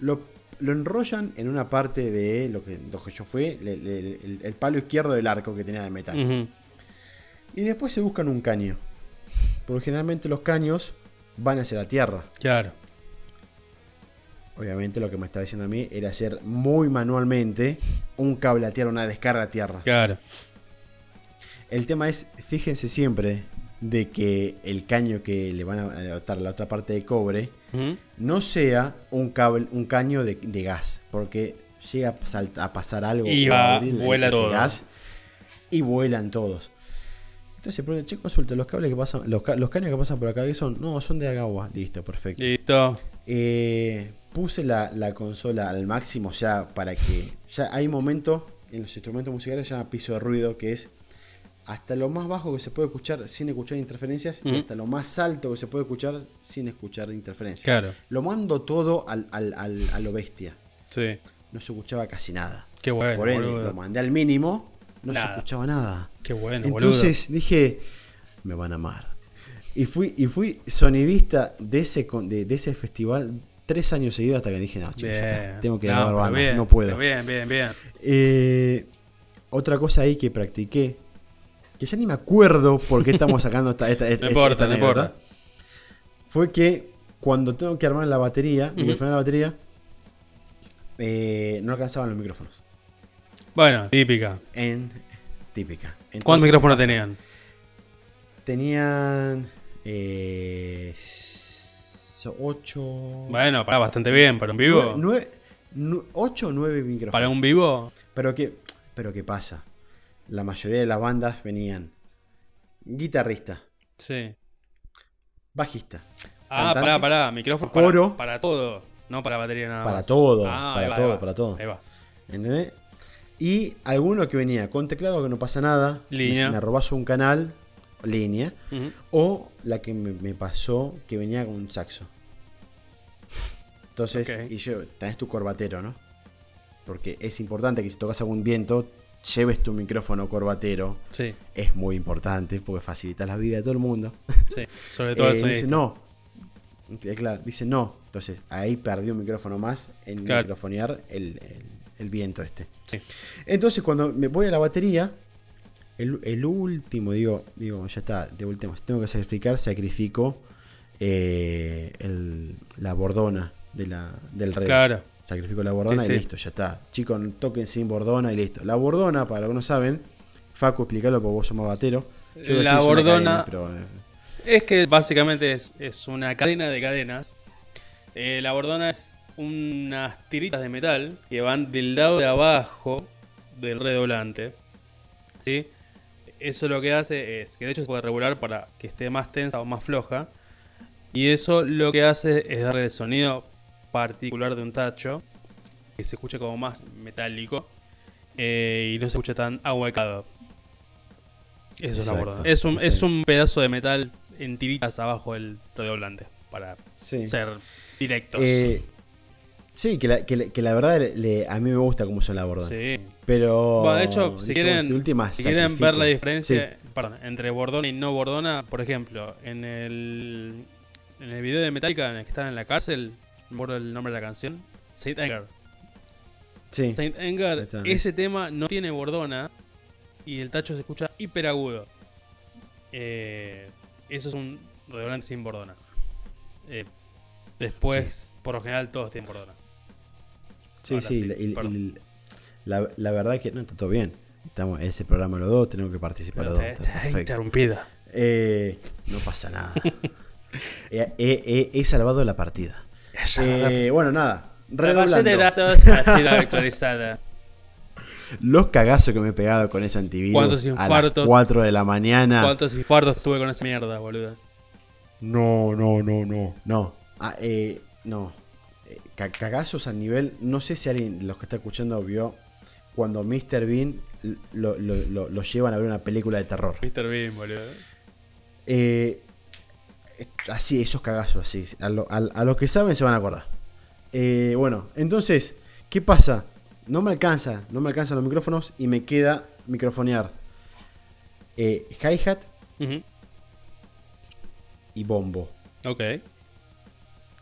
Lo, lo enrollan en una parte de lo que, lo que yo le- el, el palo izquierdo del arco que tenía de metal. Y después se buscan un caño. Porque generalmente los caños van hacia la tierra. Claro. Obviamente lo que me estaba diciendo a mí era hacer muy manualmente un cable a tierra, una descarga a tierra. Claro. El tema es, fíjense siempre de que el caño que le van a adaptar la otra parte de cobre no sea un cable, un caño de, de gas, porque llega a, pasar algo Y va, vuela todo. gas y vuelan todos. Entonces, pero, che, consulta, los cables que pasan, los, ca- los caños que pasan por acá, ¿qué son? No, son de agua. Listo, perfecto. Listo. Eh, puse la, la consola al máximo ya para que. Ya hay momentos en los instrumentos musicales llama piso de ruido, que es hasta lo más bajo que se puede escuchar sin escuchar interferencias y hasta lo más alto que se puede escuchar sin escuchar interferencias. Claro. Lo mando todo al, al- al- a lo bestia. Sí. No se escuchaba casi nada. Qué bueno, Por ende, lo mandé al mínimo, no se escuchaba nada. Qué bueno, Entonces dije, me van a amar. Y fui, y fui sonidista de ese, de, de ese festival tres años seguidos hasta que dije, no, chicos, tengo que No, grabar banda, bien, no puedo. Bien, bien, bien. Eh, otra cosa ahí que practiqué, que ya ni me acuerdo por qué estamos sacando esta, esta, esta- No importa, esta no importa. fue que cuando tengo que armar la batería, Ujú. microfonear la batería, eh, no alcanzaban los micrófonos. Bueno, típica. En típica. ¿Cuántos micrófonos tenían? Tenían. Eh. Bueno, para bastante bien. ¿Para un vivo? Nueve, nu- ocho o nueve micrófonos. ¿Para un vivo? Pero qué, pero qué pasa. La mayoría de las bandas venían guitarrista, Sí. bajista, Ah, Cantante. pará, pará. Micrófono Coro. Para, para todo. No para batería nada para más. todo, Ah, para va, todo, va. para todo. Ahí va. ¿Entendés? Y alguno que venía con teclado que no pasa nada, Línea. me, me robas un canal, línea, o la que me, me pasó que venía con un saxo. Entonces, y yo, tenés tu corbatero, ¿no? Porque es importante que si tocas algún viento, lleves tu micrófono corbatero. Sí, Es muy importante porque facilita la vida de todo el mundo. sí. Sobre todo Eh, dice no. Eh, Claro, dice no. Entonces ahí perdí un micrófono más en Claro. microfonear el, el- el viento este. Sí. Entonces cuando me voy a la batería, el, el último, digo, digo, ya está, de último, si tengo que sacrificar, sacrifico eh, el- la bordona de la, del rey. Claro. Sacrifico la bordona Sí, y sí. listo, ya está. Chicos, toquen sin bordona y listo. La bordona, para los que no saben, Facu, explícalo porque vos sos más batero. Yo La bordona- cadena, pero, eh, Es que básicamente es, es una cadena de cadenas. Eh, la bordona es unas tiritas de metal que van del lado de abajo del redoblante. ¿Sí? Eso lo que hace es que de hecho se puede regular para que esté más tensa o más floja. Y eso lo que hace es darle el sonido particular de un tacho que se escuche como más metálico eh, y no se escuche tan ahuecado. Eso es la bordona. Es un, es un pedazo de metal en tiritas abajo del redoblante para sí. ser directos. Eh, sí, que la, que la- que la verdad le- a mí me gusta cómo son la bordona. sí. Pero. Bueno, de hecho, si dijimos, quieren, última, si quieren ver la diferencia Sí. perdón, entre bordona y no bordona, por ejemplo, en el, en el video de Metallica en el que están en la cárcel, acuerdo el nombre de la canción, Saint Anger. Sí. Saint Anger, ese tema no tiene bordona y el tacho se escucha hiper agudo. Eh, eso es un redoblante sin bordona. Eh, después, por lo general, todos tienen bordona. Sí, sí. sí, la- y- perdón. y la, la verdad es que no está todo bien. Estamos ese programa los dos, tenemos que participar los dos. Está- interrumpida. Eh, no pasa nada. he, he- he- salvado la partida. Eh, bueno, nada. La base de Redoblando. datos ha sido actualizada. Los cagazos que me he pegado con ese antivirus ¿Cuántos a las infartos? 4 de la mañana. ¿Cuántos infartos tuve con esa mierda, boludo? No, no, no, no. No. Ah, eh, no. Ca- cagazos a nivel. No sé si alguien, los que está escuchando, vio cuando Mr. Bean lo, lo- lo- lo llevan a ver una película de terror. Mr. Bean, boludo. Eh, así, esos cagazos, así. A, lo- a- a los que saben se van a acordar. Eh, bueno, entonces, ¿qué pasa? No me alcanza, no me alcanzan los micrófonos y me queda microfonear eh, hi-hat y bombo. Ok.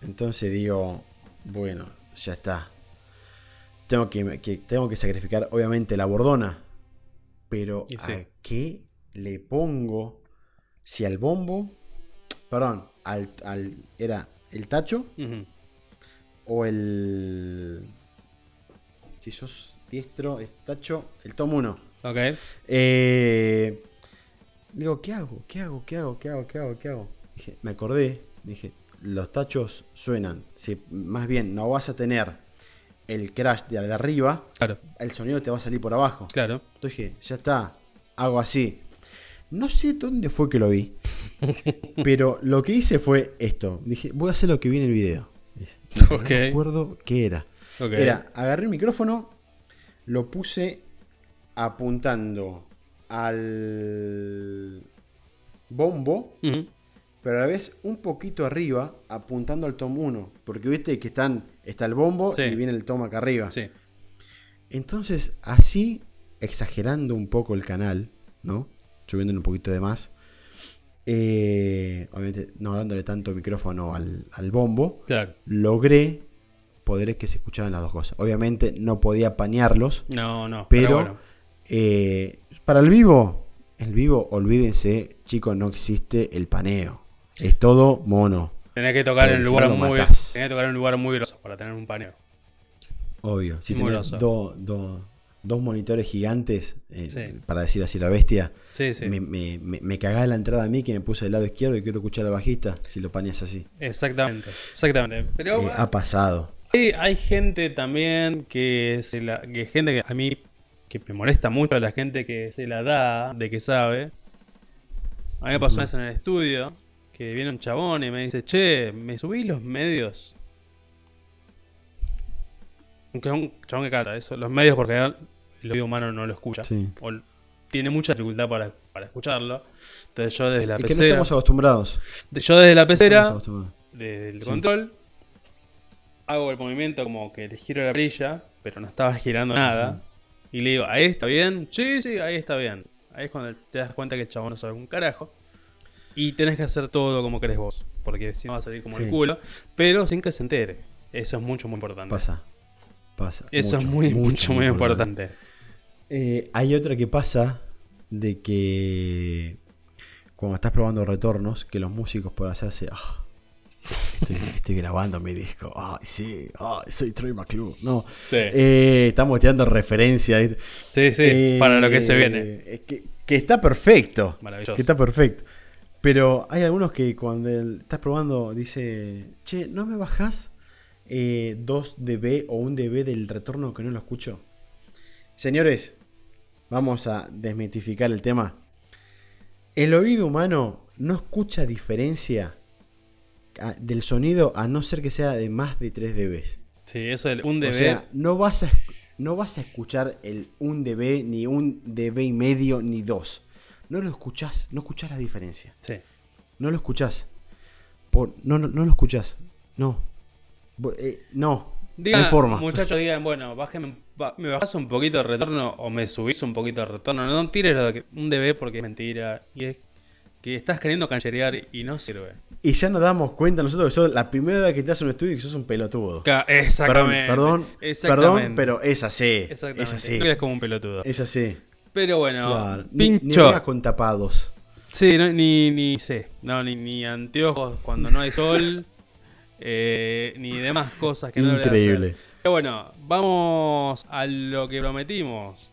Entonces digo, bueno, ya está. Tengo que, que- tengo que sacrificar, obviamente, la bordona. Pero sí. ¿a qué le pongo? Si al bombo, perdón, al, al- era el tacho o el. Si sos diestro, es tacho, el tom 1. Ok. Eh, digo, ¿qué hago? ¿Qué hago? ¿Qué hago? ¿Qué hago? ¿Qué hago? ¿Qué hago? Dije, me acordé, dije, los tachos suenan. Si más bien no vas a tener el crash de, de arriba, Claro, el sonido te va a salir por abajo. claro. Entonces dije, ya está, hago así. No sé dónde fue que lo vi, pero lo que hice fue esto. Dije, voy a hacer lo que vi en el video. Dije, No acuerdo qué era. Era, agarré el micrófono, lo puse apuntando al bombo. Pero a la vez un poquito arriba, apuntando al tom 1. Porque viste que están, está el bombo Sí. y viene el tom acá arriba. Sí. Entonces, así, exagerando un poco el canal, ¿no? Subiéndole un poquito de más. eh, obviamente, no dándole tanto micrófono al, al bombo Claro. logré poder que se escucharan las dos cosas. Obviamente no podía panearlos, No, no. pero, Pero, bueno. eh, para el vivo, el vivo, olvídense, chicos, no existe el paneo. Es todo mono, Tenés que tocar en un lugar muy. Tenés que tocar en un lugar muy grosso para tener un paneo. obvio. Si Muy tenés dos do, dos monitores gigantes, eh, Sí. para decir así la bestia, Sí, sí. me, me, me, me cagaba la entrada a mí que me puse del lado izquierdo y quiero escuchar al bajista si lo paneas así. Exactamente. Exactamente. Pero Eh, ha pasado. hay, hay gente también que se la. que gente que a mí. que me molesta mucho la gente que se la da, de que sabe. A mí me pasó una vez en el estudio que viene un chabón y me dice, che, me subí los medios. Aunque es un chabón que canta eso, los medios porque el oído humano no lo escucha. Sí. O tiene mucha dificultad para, para escucharlo. Entonces yo desde la Es que no estamos acostumbrados. yo desde la pecera, desde el Sí. control, hago el movimiento como que le giro la brilla, pero no estaba girando nada. Y le digo, ¿ahí está bien? Sí, sí, ahí está bien. Ahí es cuando te das cuenta que el chabón no sabe un carajo. Y tenés que hacer todo como querés vos. Porque si no va a salir como el culo. Pero sin que se entere. Eso es mucho, muy importante. Pasa. Pasa. Eso Mucho, es muy, mucho, muy importante. Eh, hay otra que pasa de que cuando estás probando retornos, que los músicos por hacerse. "Ah, estoy, estoy grabando mi disco. Ay, sí. Ay, soy Troy McClure. No. Sí, Eh, estamos tirando referencia. ¿viste? sí, sí, Eh, para lo que se viene. es que, que está perfecto. Maravilloso. Que está perfecto. Pero hay algunos que cuando estás probando dice, che, ¿no me bajás eh, 2 dB o 1 dB del retorno que no lo escucho? Señores, vamos a desmitificar el tema. El oído humano no escucha diferencia a- del sonido a no ser que sea de más de 3 dB. Sí, eso es un O dB. sea, no vas a, no vas a escuchar el 1 dB, ni un dB y medio, ni 2. No lo escuchás, no escuchás la diferencia. sí. No lo escuchás. Por, no, no, no lo escuchás. No. Eh, no. Digan, no hay forma. muchachos, digan, bueno, bájeme, me bajás un poquito de retorno o me subís un poquito de retorno. No tires lo de que- un dB porque es mentira. Y es que estás queriendo cancherear y no sirve. Y ya nos damos cuenta nosotros que sos la primera vez que te haces un estudio y que sos un pelotudo. Ca- Perdón, Exactamente. perdón, Exactamente. perdón, pero es así. Exactamente. Es así. No quedes como un pelotudo. Es así. Pero bueno, Claro. Ni, ni pincho. vengas con tapados. Sí, no, ni, ni sé. No, ni, ni anteojos cuando no hay sol. eh, ni demás cosas que no debería Increíble. Pero bueno, vamos a lo que prometimos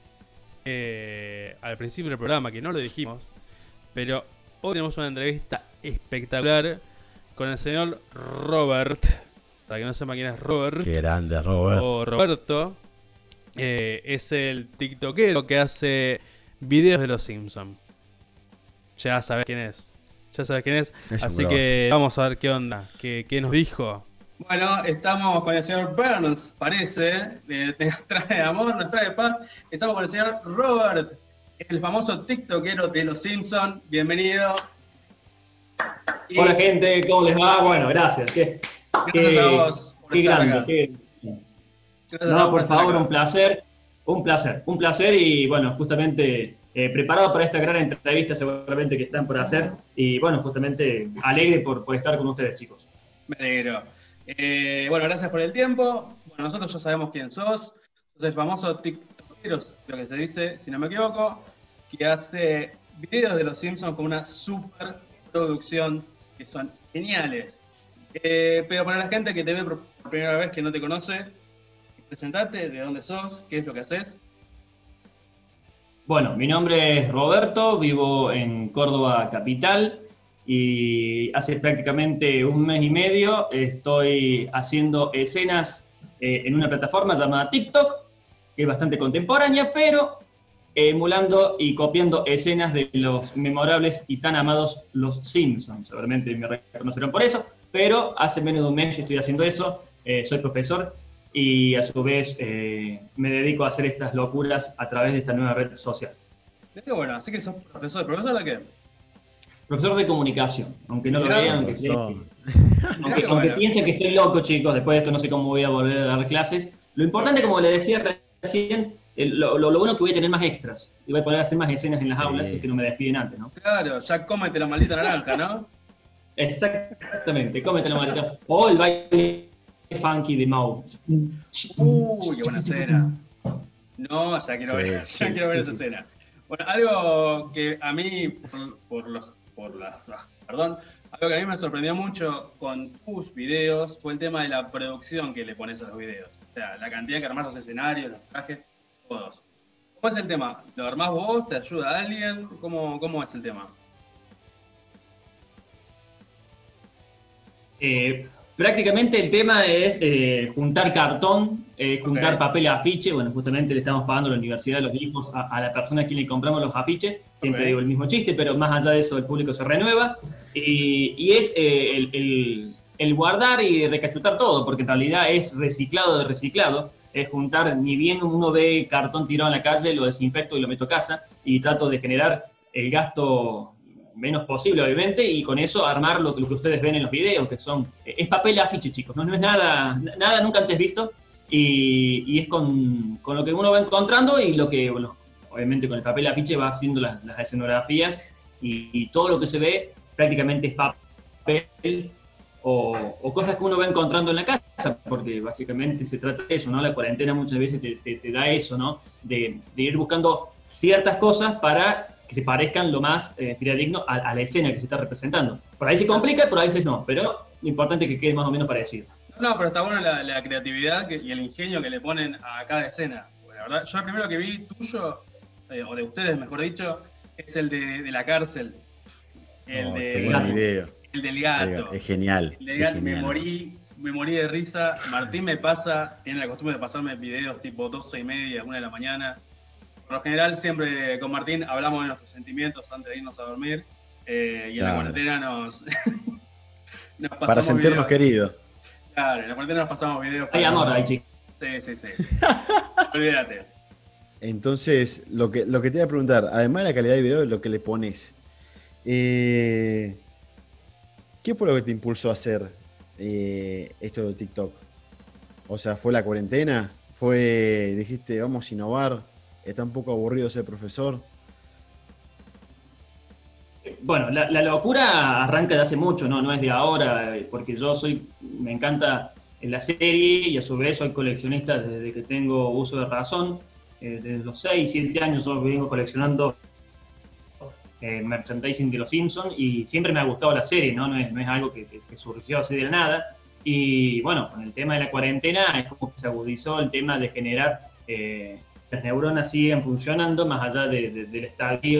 eh, al principio del programa, que no lo dijimos. Pero hoy tenemos una entrevista espectacular con el señor Robert. Para que no sepa quién es Robert. Qué grande, Robert. o Roberto. Eh, es el tiktokero que hace videos de los Simpsons. Ya sabes quién es. Ya sabes quién es. Así que vamos a ver qué onda. ¿Qué, qué nos dijo? Bueno, estamos con el señor Burns, parece, nos trae amor, nos trae paz. Estamos con el señor Robert, el famoso tiktokero de Los Simpsons. Bienvenido. Y Hola gente, ¿cómo les va? Bueno, gracias. Qué, Gracias qué- a vos por qué estar grande. acá. No, por favor, un placer. Un placer, un placer y bueno, justamente eh, preparado para esta gran entrevista seguramente que están por hacer y bueno, justamente alegre por, por estar con ustedes chicos. Me alegro. Eh, bueno, gracias por el tiempo. Bueno, nosotros ya sabemos quién sos. Sos el famoso tiktokero, lo que se dice, si no me equivoco, que hace videos de los Simpsons con una super producción que son geniales. Eh, pero para la gente que te ve por primera vez, que no te conoce, presentate, de dónde sos, qué es lo que haces. Bueno, mi nombre es Roberto, vivo en Córdoba capital y hace prácticamente un mes y medio estoy haciendo escenas eh, en una plataforma llamada TikTok, que es bastante contemporánea, pero emulando y copiando escenas de los memorables y tan amados Los Simpsons. Seguramente me reconocerán por eso, pero hace menos de un mes estoy haciendo eso. Eh, soy profesor y a su vez eh, me dedico a hacer estas locuras a través de esta nueva red social. Qué bueno, así que sos profesor. ¿Profesor de qué? Profesor de comunicación, aunque no lo vean, aunque, aunque- aunque piensen que estoy loco, chicos, después de esto no sé cómo voy a volver a dar clases. Lo importante, como le decía recién, el- lo, lo- bueno es que voy a tener más extras y voy a poder hacer más escenas en las Sí. aulas y que no me despiden antes, ¿no? Claro, ya cómete la maldita naranja, ¿no? Exactamente, cómete la maleta. O el baile funky de Moe. Uy, qué buena escena. No, ya quiero Sí, ver, ya sí, quiero ver sí, esa sí. escena. Bueno, algo que a mí, por, por los, por las, perdón, algo que a mí me sorprendió mucho con tus videos fue el tema de la producción que le pones a los videos. O sea, la cantidad que armás los escenarios, los trajes, todos. ¿Cómo es el tema? ¿Lo armás vos? ¿Te ayuda alguien? ¿Cómo, cómo es el tema? Eh, prácticamente el tema es eh, juntar cartón, eh, juntar Ok. papel afiche. Bueno, justamente le estamos pagando a la universidad los hijos a, a la persona a quien le compramos los afiches. Siempre digo el mismo chiste, pero más allá de eso, el público se renueva. Y, y es eh, el, el- el guardar y recachutar todo, porque en realidad es reciclado de reciclado. Es juntar, ni bien uno ve cartón tirado en la calle, lo desinfecto y lo meto a casa y trato de generar el gasto menos posible, obviamente, y con eso armar lo, lo que ustedes ven en los videos, que son. Es papel afiche, chicos, no, no es nada, nada nunca antes visto, y, y es con, con lo que uno va encontrando y lo que, bueno, obviamente con el papel afiche va haciendo las, las escenografías, y, y todo lo que se ve prácticamente es papel o, o cosas que uno va encontrando en la casa, porque básicamente se trata de eso, ¿no? La cuarentena muchas veces te, te- te da eso, ¿no? De, de ir buscando ciertas cosas para que se parezcan lo más eh, fidedigno a, a la escena que se está representando. Por ahí se complica, por ahí veces no, pero lo importante es que quede más o menos parecido. No, pero está bueno la, la creatividad que- y el ingenio que le ponen a cada escena. Porque La verdad, yo el primero que vi tuyo, eh, o de ustedes mejor dicho, es el de, de la cárcel. El, No, de- gato. video. el del gato. Es genial. El del gato, me morí, me morí de risa. Martín me pasa, tiene la costumbre de pasarme videos tipo 12 y media, 1 de la mañana. Por lo general, siempre con Martín hablamos de nuestros sentimientos antes de irnos a dormir. eh, y en la cuarentena nos, nos pasamos Para sentirnos videos. queridos. Claro, en la cuarentena nos pasamos videos. Hay amor ahí, chicos. Sí, sí, sí. Olvídate. Entonces, lo que, lo que te iba a preguntar, además de la calidad de video, lo que le pones. eh, ¿Qué fue lo que te impulsó a hacer eh, esto de TikTok? O sea, ¿fue la cuarentena? ¿Fue, dijiste, vamos a innovar? ¿Está un poco aburrido ser profesor? Bueno, la, locura arranca de hace mucho, ¿no? No es de ahora, eh, porque yo soy, me encanta la serie y a su vez soy coleccionista desde que tengo uso de razón. Eh, desde los 6, 7 años yo vengo coleccionando eh, merchandising de los Simpsons y siempre me ha gustado la serie, ¿no? No es, no es algo que, surgió así de nada. Y bueno, con el tema de la cuarentena es como que se agudizó el tema de generar, las neuronas siguen funcionando más allá de- de- del estadio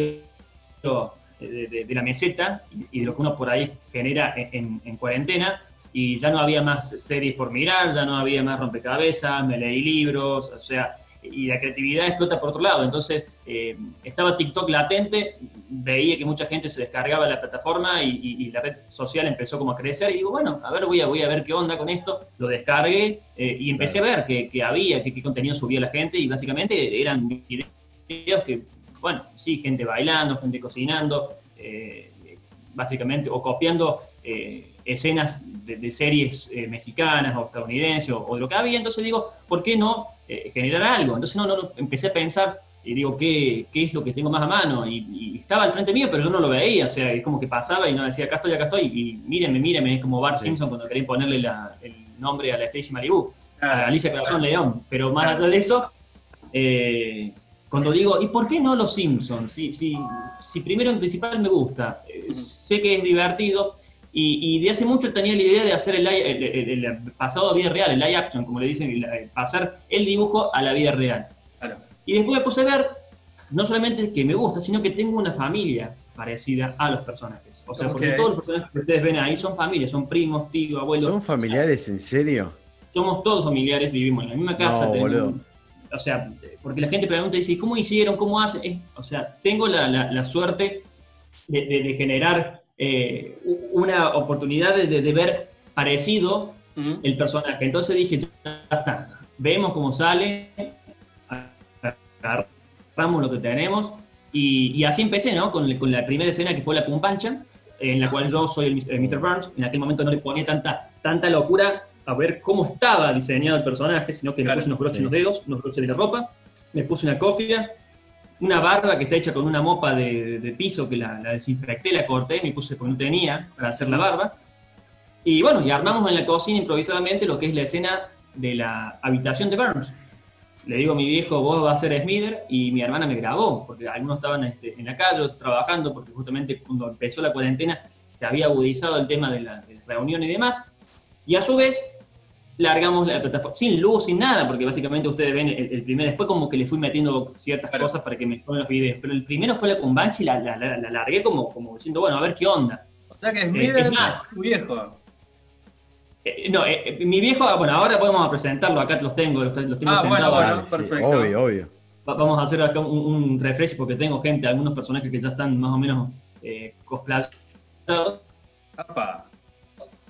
de, la meseta y, de lo que uno por ahí genera en, en- en cuarentena. Y ya no había más series por mirar, ya no había más rompecabezas, me leí libros, o sea, y la creatividad explota por otro lado. Entonces, eh, estaba TikTok latente, veía que mucha gente se descargaba la plataforma y, y- y la red social empezó como a crecer. Y digo, bueno, a ver, voy a, voy a ver qué onda con esto. Lo descargué eh, y empecé a ver qué, qué había, qué, qué contenido subía la gente. Y básicamente eran videos que, bueno, sí, gente bailando, gente cocinando, eh, básicamente, o copiando eh, escenas de, de series eh, mexicanas o estadounidenses o, o de lo que había. Entonces digo, ¿por qué no eh, generar algo? Entonces no, no, no, empecé a pensar y digo, ¿qué, qué es lo que tengo más a mano? Y, y estaba al frente mío, pero yo no lo veía, o sea, es como que pasaba y no decía, acá estoy, acá estoy, y mírenme, mírenme, es como Bart Sí. Simpson cuando quería ponerle la- el nombre a la Stacy Malibu a. Alicia Corazón León. Pero más allá de eso, eh, cuando digo, ¿y por qué no los Simpsons? Si, si, si primero en principal me gusta, eh, sé que es divertido, y, y de hace mucho tenía la idea de hacer el, live- el- el- el pasado a vida real, el live action, como le dicen, el- el pasar el dibujo a la vida real. Claro. Y después me puse a ver, no solamente que me gusta, sino que tengo una familia parecida a los personajes. O sea, porque todos los personajes que ustedes ven ahí son familias, son primos, tíos, abuelos. ¿Son familiares en serio? somos todos familiares, vivimos en la misma casa. No, tenemos- boludo. o sea, porque la gente pregunta y dice, ¿cómo hicieron? ¿Cómo hacen? O sea, tengo la, la- la suerte de, de- de generar eh, una oportunidad de, de- ver parecido Ujú. el personaje. Entonces dije, ya está, vemos cómo sale, agarramos lo que tenemos, y, y así empecé, ¿no? Con, con la primera escena que fue la cumpancha, en la cual yo soy el Mr. el Mr. Burns. En aquel momento no le ponía tanta, tanta locura a ver cómo estaba diseñado el personaje, sino que me Claro, puse unos broches sí. en los dedos, unos broches de la ropa, me puse una cofia, una barba que está hecha con una mopa de, de piso que la, la desinfecté, la corté, me puse porque no tenía para hacer la barba. Y bueno, y armamos en la cocina improvisadamente lo que es la escena de la habitación de Burns. Le digo a mi viejo, vos vas a ser Smither, y mi hermana me grabó, porque algunos estaban este, en la calle, trabajando, porque justamente cuando empezó la cuarentena se había agudizado el tema de la, de la reunión y demás. Y a su vez, largamos la plataforma, sin luz, sin nada, porque básicamente ustedes ven el, el primer, después como que le fui metiendo ciertas Claro. cosas para que me pongan los videos, pero el primero fue la con Banshee, la, la, la, la largué como, como diciendo, bueno, a ver qué onda. O sea que Eh, es más. es viejo. Eh, no, eh, eh, mi viejo, ah, bueno, ahora podemos presentarlo, acá los tengo, los, los tengo Ah, bueno, sentados. bueno. Sí, perfecto. obvio, obvio. Va- Vamos a hacer acá un, un refresh porque tengo gente, algunos personajes que ya están más o menos eh, cosplayados.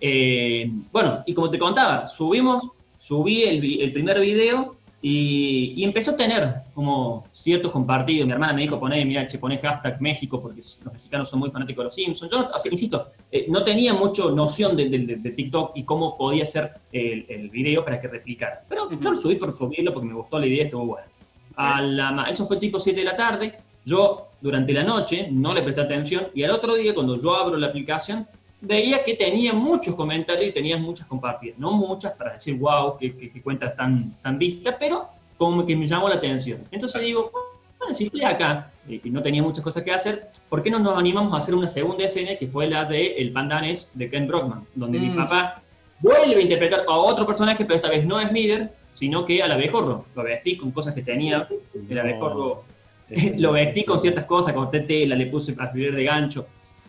Eh, bueno, y como te contaba, subimos, subí el, el primer video y, y empezó a tener como ciertos compartidos. Mi hermana me dijo, poné, mira, che, poné hashtag México porque los mexicanos son muy fanáticos de los Simpsons. Yo, sea, insisto, eh, no tenía mucho noción de, de- de- TikTok y cómo podía ser el, el video para que replicara. Pero yo lo subí por subirlo porque me gustó la idea, estuvo bueno. A la eso fue tipo 7 de la tarde. Yo durante la noche no le presté atención y al otro día cuando yo abro la aplicación veía que tenía muchos comentarios y tenía muchas compartidas. No muchas para decir, wow, qué, qué, qué cuenta tan, tan vista, pero como que me llamó la atención. Entonces digo, bueno, si estoy acá y no tenía muchas cosas que hacer, ¿por qué no nos animamos a hacer una segunda escena que fue la de El Pandanés de Ken Brockman, donde mi Mm. papá vuelve a interpretar a otro personaje, pero esta vez no es Mider, sino que al abejorro. Lo vestí con cosas que tenía el abejorro lo vestí con ciertas cosas, corté tela, le puse alfiler de gancho.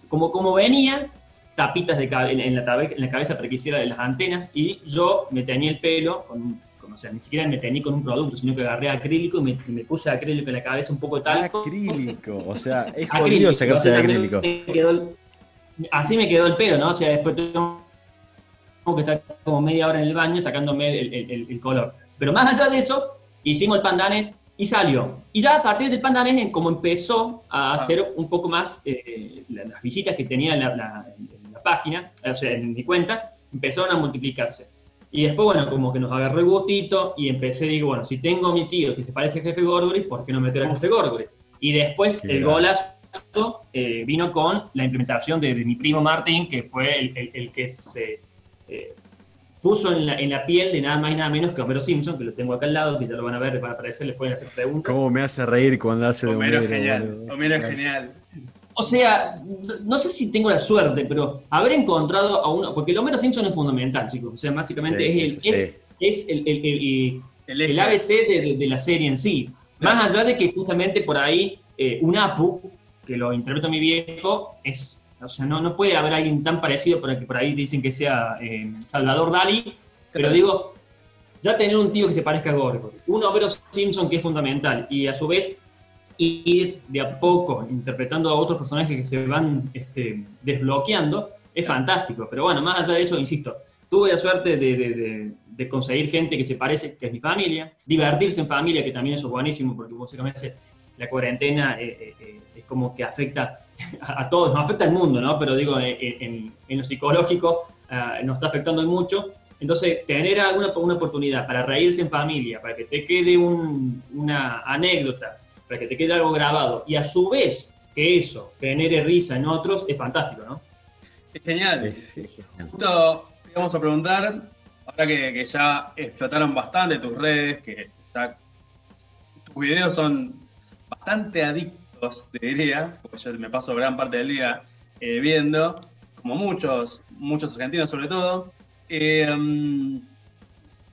Como, como venía, tapitas de en, en la en la cabeza para que hiciera de las antenas, y yo me teñí el pelo, con, con- o sea, ni siquiera me teñí con un producto, sino que agarré acrílico y me, puse acrílico en la cabeza, un poco talco. Acrílico. O sea, es jodido sacarse de acrílico. me quedó el- así me quedó el pelo, ¿no? O sea, después tengo que estar como media hora en el baño sacándome el, el- el- el color. Pero más allá de eso, hicimos el pandanés y salió. Y ya a partir del pandanés, como empezó a hacer un poco más eh, la- las visitas que tenía la, página, o sea, en mi cuenta, empezaron a multiplicarse. Y después, bueno, como que nos agarró el gustito y empecé, digo, bueno, si tengo a mi tío que se parece al jefe Gorgory, ¿por qué no meter al jefe Gorgory? Y después Qué el golazo eh, vino con la implementación de, de mi primo Martín, que fue el, el- el que se eh, puso en la, en la piel de nada más y nada menos que Homero Simpson, que lo tengo acá al lado, que ya lo van a ver, les van a aparecer, les pueden hacer preguntas. ¿Cómo me hace reír cuando hace de Homero es Homero, genial. Homero es genial. O sea, no- sé si tengo la suerte, pero haber encontrado a uno, porque el Homero Simpson es fundamental, chicos, o sea, básicamente Sí, es, el, es, sí. es el, el- el- El el eje. ABC de, de- de la serie en sí. Más allá de que justamente por ahí eh, un Apu, que lo interpreta mi viejo, es, o sea, no, no puede haber alguien tan parecido para que por ahí dicen que sea eh, Salvador Dalí, pero digo, ya tener un tío que se parezca a Gorgo, un Homero Simpson que es fundamental, y a su vez ir de a poco interpretando a otros personajes que se van este, desbloqueando, es fantástico. Pero bueno, más allá de eso, insisto, tuve la suerte de, de- de- de conseguir gente que se parece, que es mi familia, divertirse en familia, que también eso es buenísimo, porque básicamente la cuarentena eh, eh, eh, es como que afecta a, a todos, nos afecta al mundo, ¿no? Pero digo, en, en lo psicológico ah, nos está afectando mucho. Entonces, tener alguna una oportunidad para reírse en familia, para que te quede un- una anécdota, para que te quede algo grabado, y a su vez que eso genere risa en otros, es fantástico, ¿no? Es genial. Es- es genial. Justo te vamos a preguntar, ahora que, que ya explotaron bastante tus redes, que ya tus videos son bastante adictos, te diría, porque yo me paso gran parte del día eh, viendo, como muchos, muchos argentinos sobre todo. Eh, mm,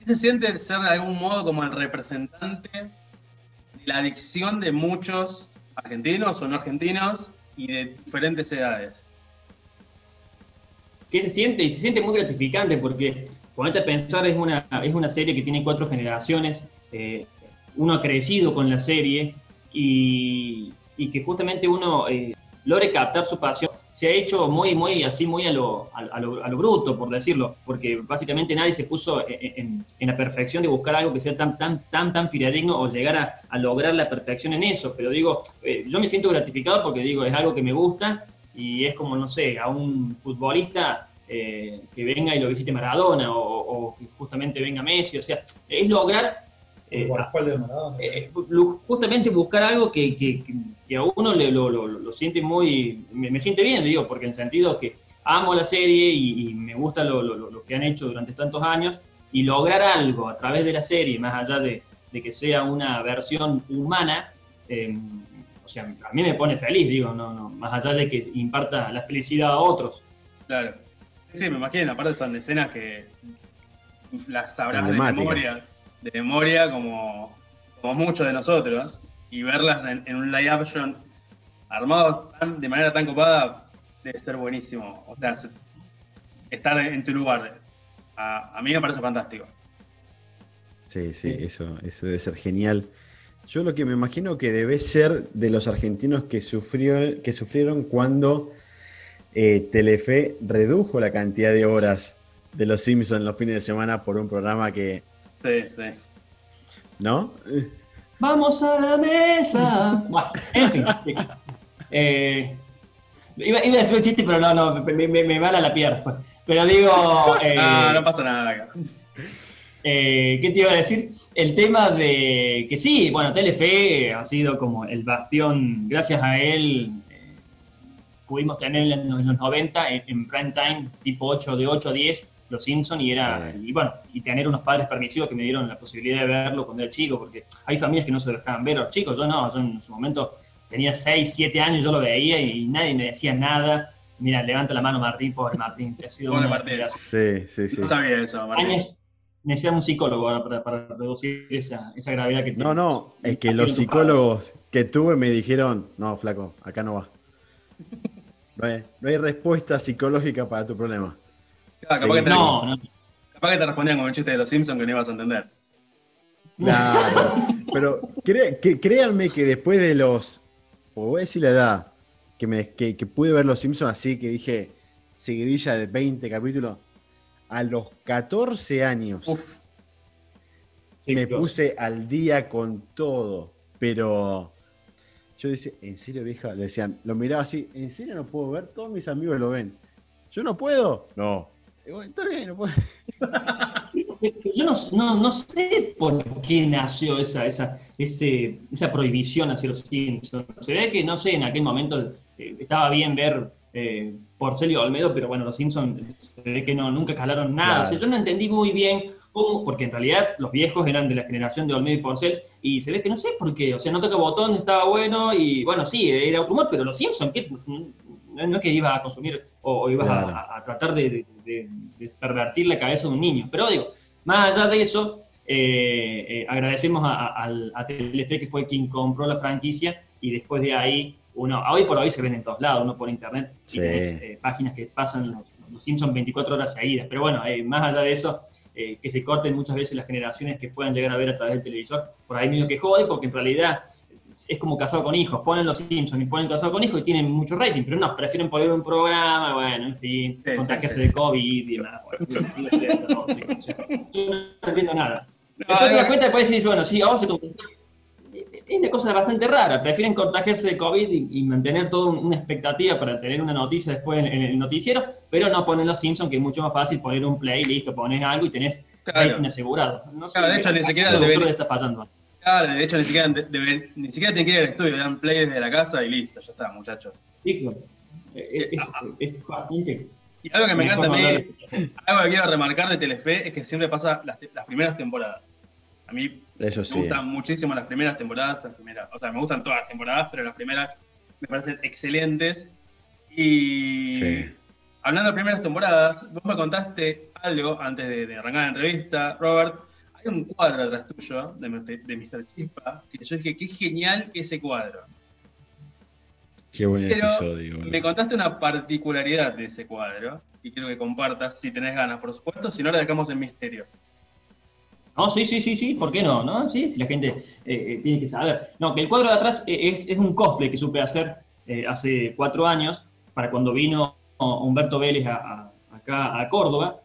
¿Qué se siente ser de algún modo como el representante la adicción de muchos argentinos o no argentinos y de diferentes edades? ¿Qué se siente? Y se siente muy gratificante porque, ponete a pensar, es una, es una serie que tiene cuatro generaciones, eh, uno ha crecido con la serie y, que justamente uno eh, logre captar su pasión. Se ha hecho muy, muy así, muy a lo, a, a lo, a lo bruto, por decirlo, porque básicamente nadie se puso en, en- en la perfección de buscar algo que sea tan, tan, tan, tan fidedigno o llegar a, a lograr la perfección en eso. Pero digo, eh, yo me siento gratificado porque digo, es algo que me gusta y es como, no sé, a un futbolista eh, que venga y lo visite Maradona o, o que justamente venga Messi, o sea, es lograr eh, de Maradona. justamente buscar algo que, que- que- que a uno le, lo, lo- lo siente muy, me, me siente bien, digo, porque en el sentido que amo la serie y, y me gusta lo, lo- lo que han hecho durante tantos años y lograr algo a través de la serie, más allá de, de que sea una versión humana, eh, o sea, a mí me pone feliz, digo, no, no, más allá de que imparta la felicidad a otros. Claro. Sí, me imagino, aparte son escenas que las sabrás de memoria, de memoria como, como muchos de nosotros, y verlas en, en un live action armado tan- de manera tan copada debe ser buenísimo. O sea, se- estar en tu lugar. A, a mí me parece fantástico. Sí, sí, eso, eso debe ser genial. Yo lo que me imagino que debe ser de los argentinos que, sufrió, que sufrieron cuando eh, Telefe redujo la cantidad de horas de los Simpsons los fines de semana por un programa que. Sí, sí. ¿No? Vamos a la mesa. Buah, en fin. sí. Eh, iba, iba a decir un chiste, pero no, no, me, me, me la pierna. Pero digo. eh, Ah, no pasa nada acá. Eh, ¿Qué te iba a decir? El tema de que sí, bueno, Telefe ha sido como el bastión, gracias a él eh, pudimos tener en los, en los 90 en, en prime time, tipo 8 de 8 a 10, Los Simpson y era, Sí. y bueno, y tener unos padres permisivos que me dieron la posibilidad de verlo cuando era chico, porque hay familias que no se lo dejaban ver a los chicos, yo no, yo en su momento tenía 6, 7 años, yo lo veía y nadie me decía nada. Mira, levanta la mano Martín, pobre Martín, te ha sido Pobre una Martín. Sí, sí, sí. No sabía eso, Martín. años necesitamos un psicólogo ahora para, para reducir esa, esa gravedad que No, no, es que los psicólogos que tuve me dijeron, no, flaco, acá no va. No hay, no hay respuesta psicológica para tu problema. Ah, capaz, que te, No, no. capaz que te respondían con el chiste de los Simpsons que no ibas a entender. Claro. Pero cre- que- créanme que después de los. O voy a decir la edad. Que, me, que, que pude ver los Simpsons así que dije. Seguidilla de 20 capítulos. A los 14 años Uf, me Chicos, puse al día con todo. Pero. Yo decía, ¿en serio, vieja? Le decían, lo miraba así, ¿en serio no puedo ver? Todos mis amigos lo ven. ¿Yo no puedo? No. Está bien, no puedo. Yo no, no, no sé por qué nació esa, esa, ese, esa prohibición hacia los Simpsons. Se ve que, no sé, en aquel momento eh, estaba bien ver eh, Porcel y Olmedo, pero bueno, los Simpsons se ve que no, nunca calaron nada. Claro. O sea, yo no entendí muy bien cómo, porque en realidad los viejos eran de la generación de Olmedo y Porcel, y se ve que no sé por qué. O sea, no toca botón, estaba bueno, y bueno, sí, era otro humor, pero los Simpsons, ¿qué? No, no es que ibas a consumir o, o ibas a- Claro. a, a tratar de, de- de- de pervertir la cabeza de un niño. Pero digo, más allá de eso, eh, eh, agradecemos a, a- al- a Telefe que fue quien compró la franquicia y después de ahí, uno, hoy por hoy se ven en todos lados, uno por internet, y tenés, eh, páginas que pasan los, los Simpsons 24 horas seguidas. Pero bueno, eh, más allá de eso, eh, que se corten muchas veces las generaciones que puedan llegar a ver a través del televisor, por ahí medio que jode, porque en realidad es como casado con hijos, ponen los Simpsons y ponen casado con hijos y tienen mucho rating, pero no, prefieren poner un programa, bueno, en fin, Sí, contagiarse sí, sí. de COVID y demás. Bueno, no, yo no entiendo nada. Después te das cuenta, después decís, bueno, sí, vamos a. Es una cosa bastante rara, prefieren contagiarse de COVID y, y mantener toda un- una expectativa para tener una noticia después en, en el noticiero, pero no ponen los Simpsons, que es mucho más fácil poner un play, listo, pones algo y tenés Claro. asegurado. No sé, Claro, de hecho, ni siquiera deben- está fallando. Claro, de hecho ni siquiera, deben- ni siquiera tienen que ir al estudio, le dan play desde la casa y listo, ya está, muchachos. Eh, es, es, es bastante- Y algo que me mejor encanta a no mí, hablar. algo que quiero remarcar de Telefe es que siempre pasa las primeras temporadas. A mí Eso me gustan muchísimo las primeras temporadas, las primeras, o sea, me gustan todas las temporadas, pero las primeras me parecen excelentes. Y Sí. hablando de primeras temporadas, vos me contaste algo antes de, de arrancar la entrevista, Robert. Hay un cuadro atrás tuyo de, Mr. de Mr. Chispa, que yo dije, qué genial ese cuadro. Qué buen Pero episodio. boludo. Me contaste una particularidad de ese cuadro, y quiero que compartas si tenés ganas, por supuesto, si no la dejamos en misterio. No, sí, sí, sí, sí, ¿por qué no? ¿No? Sí, si la gente eh, eh, tiene que saber. No, que el cuadro de atrás eh, es, es un cosplay que supe hacer eh, hace cuatro años, para cuando vino Humberto Vélez a- a- acá a Córdoba.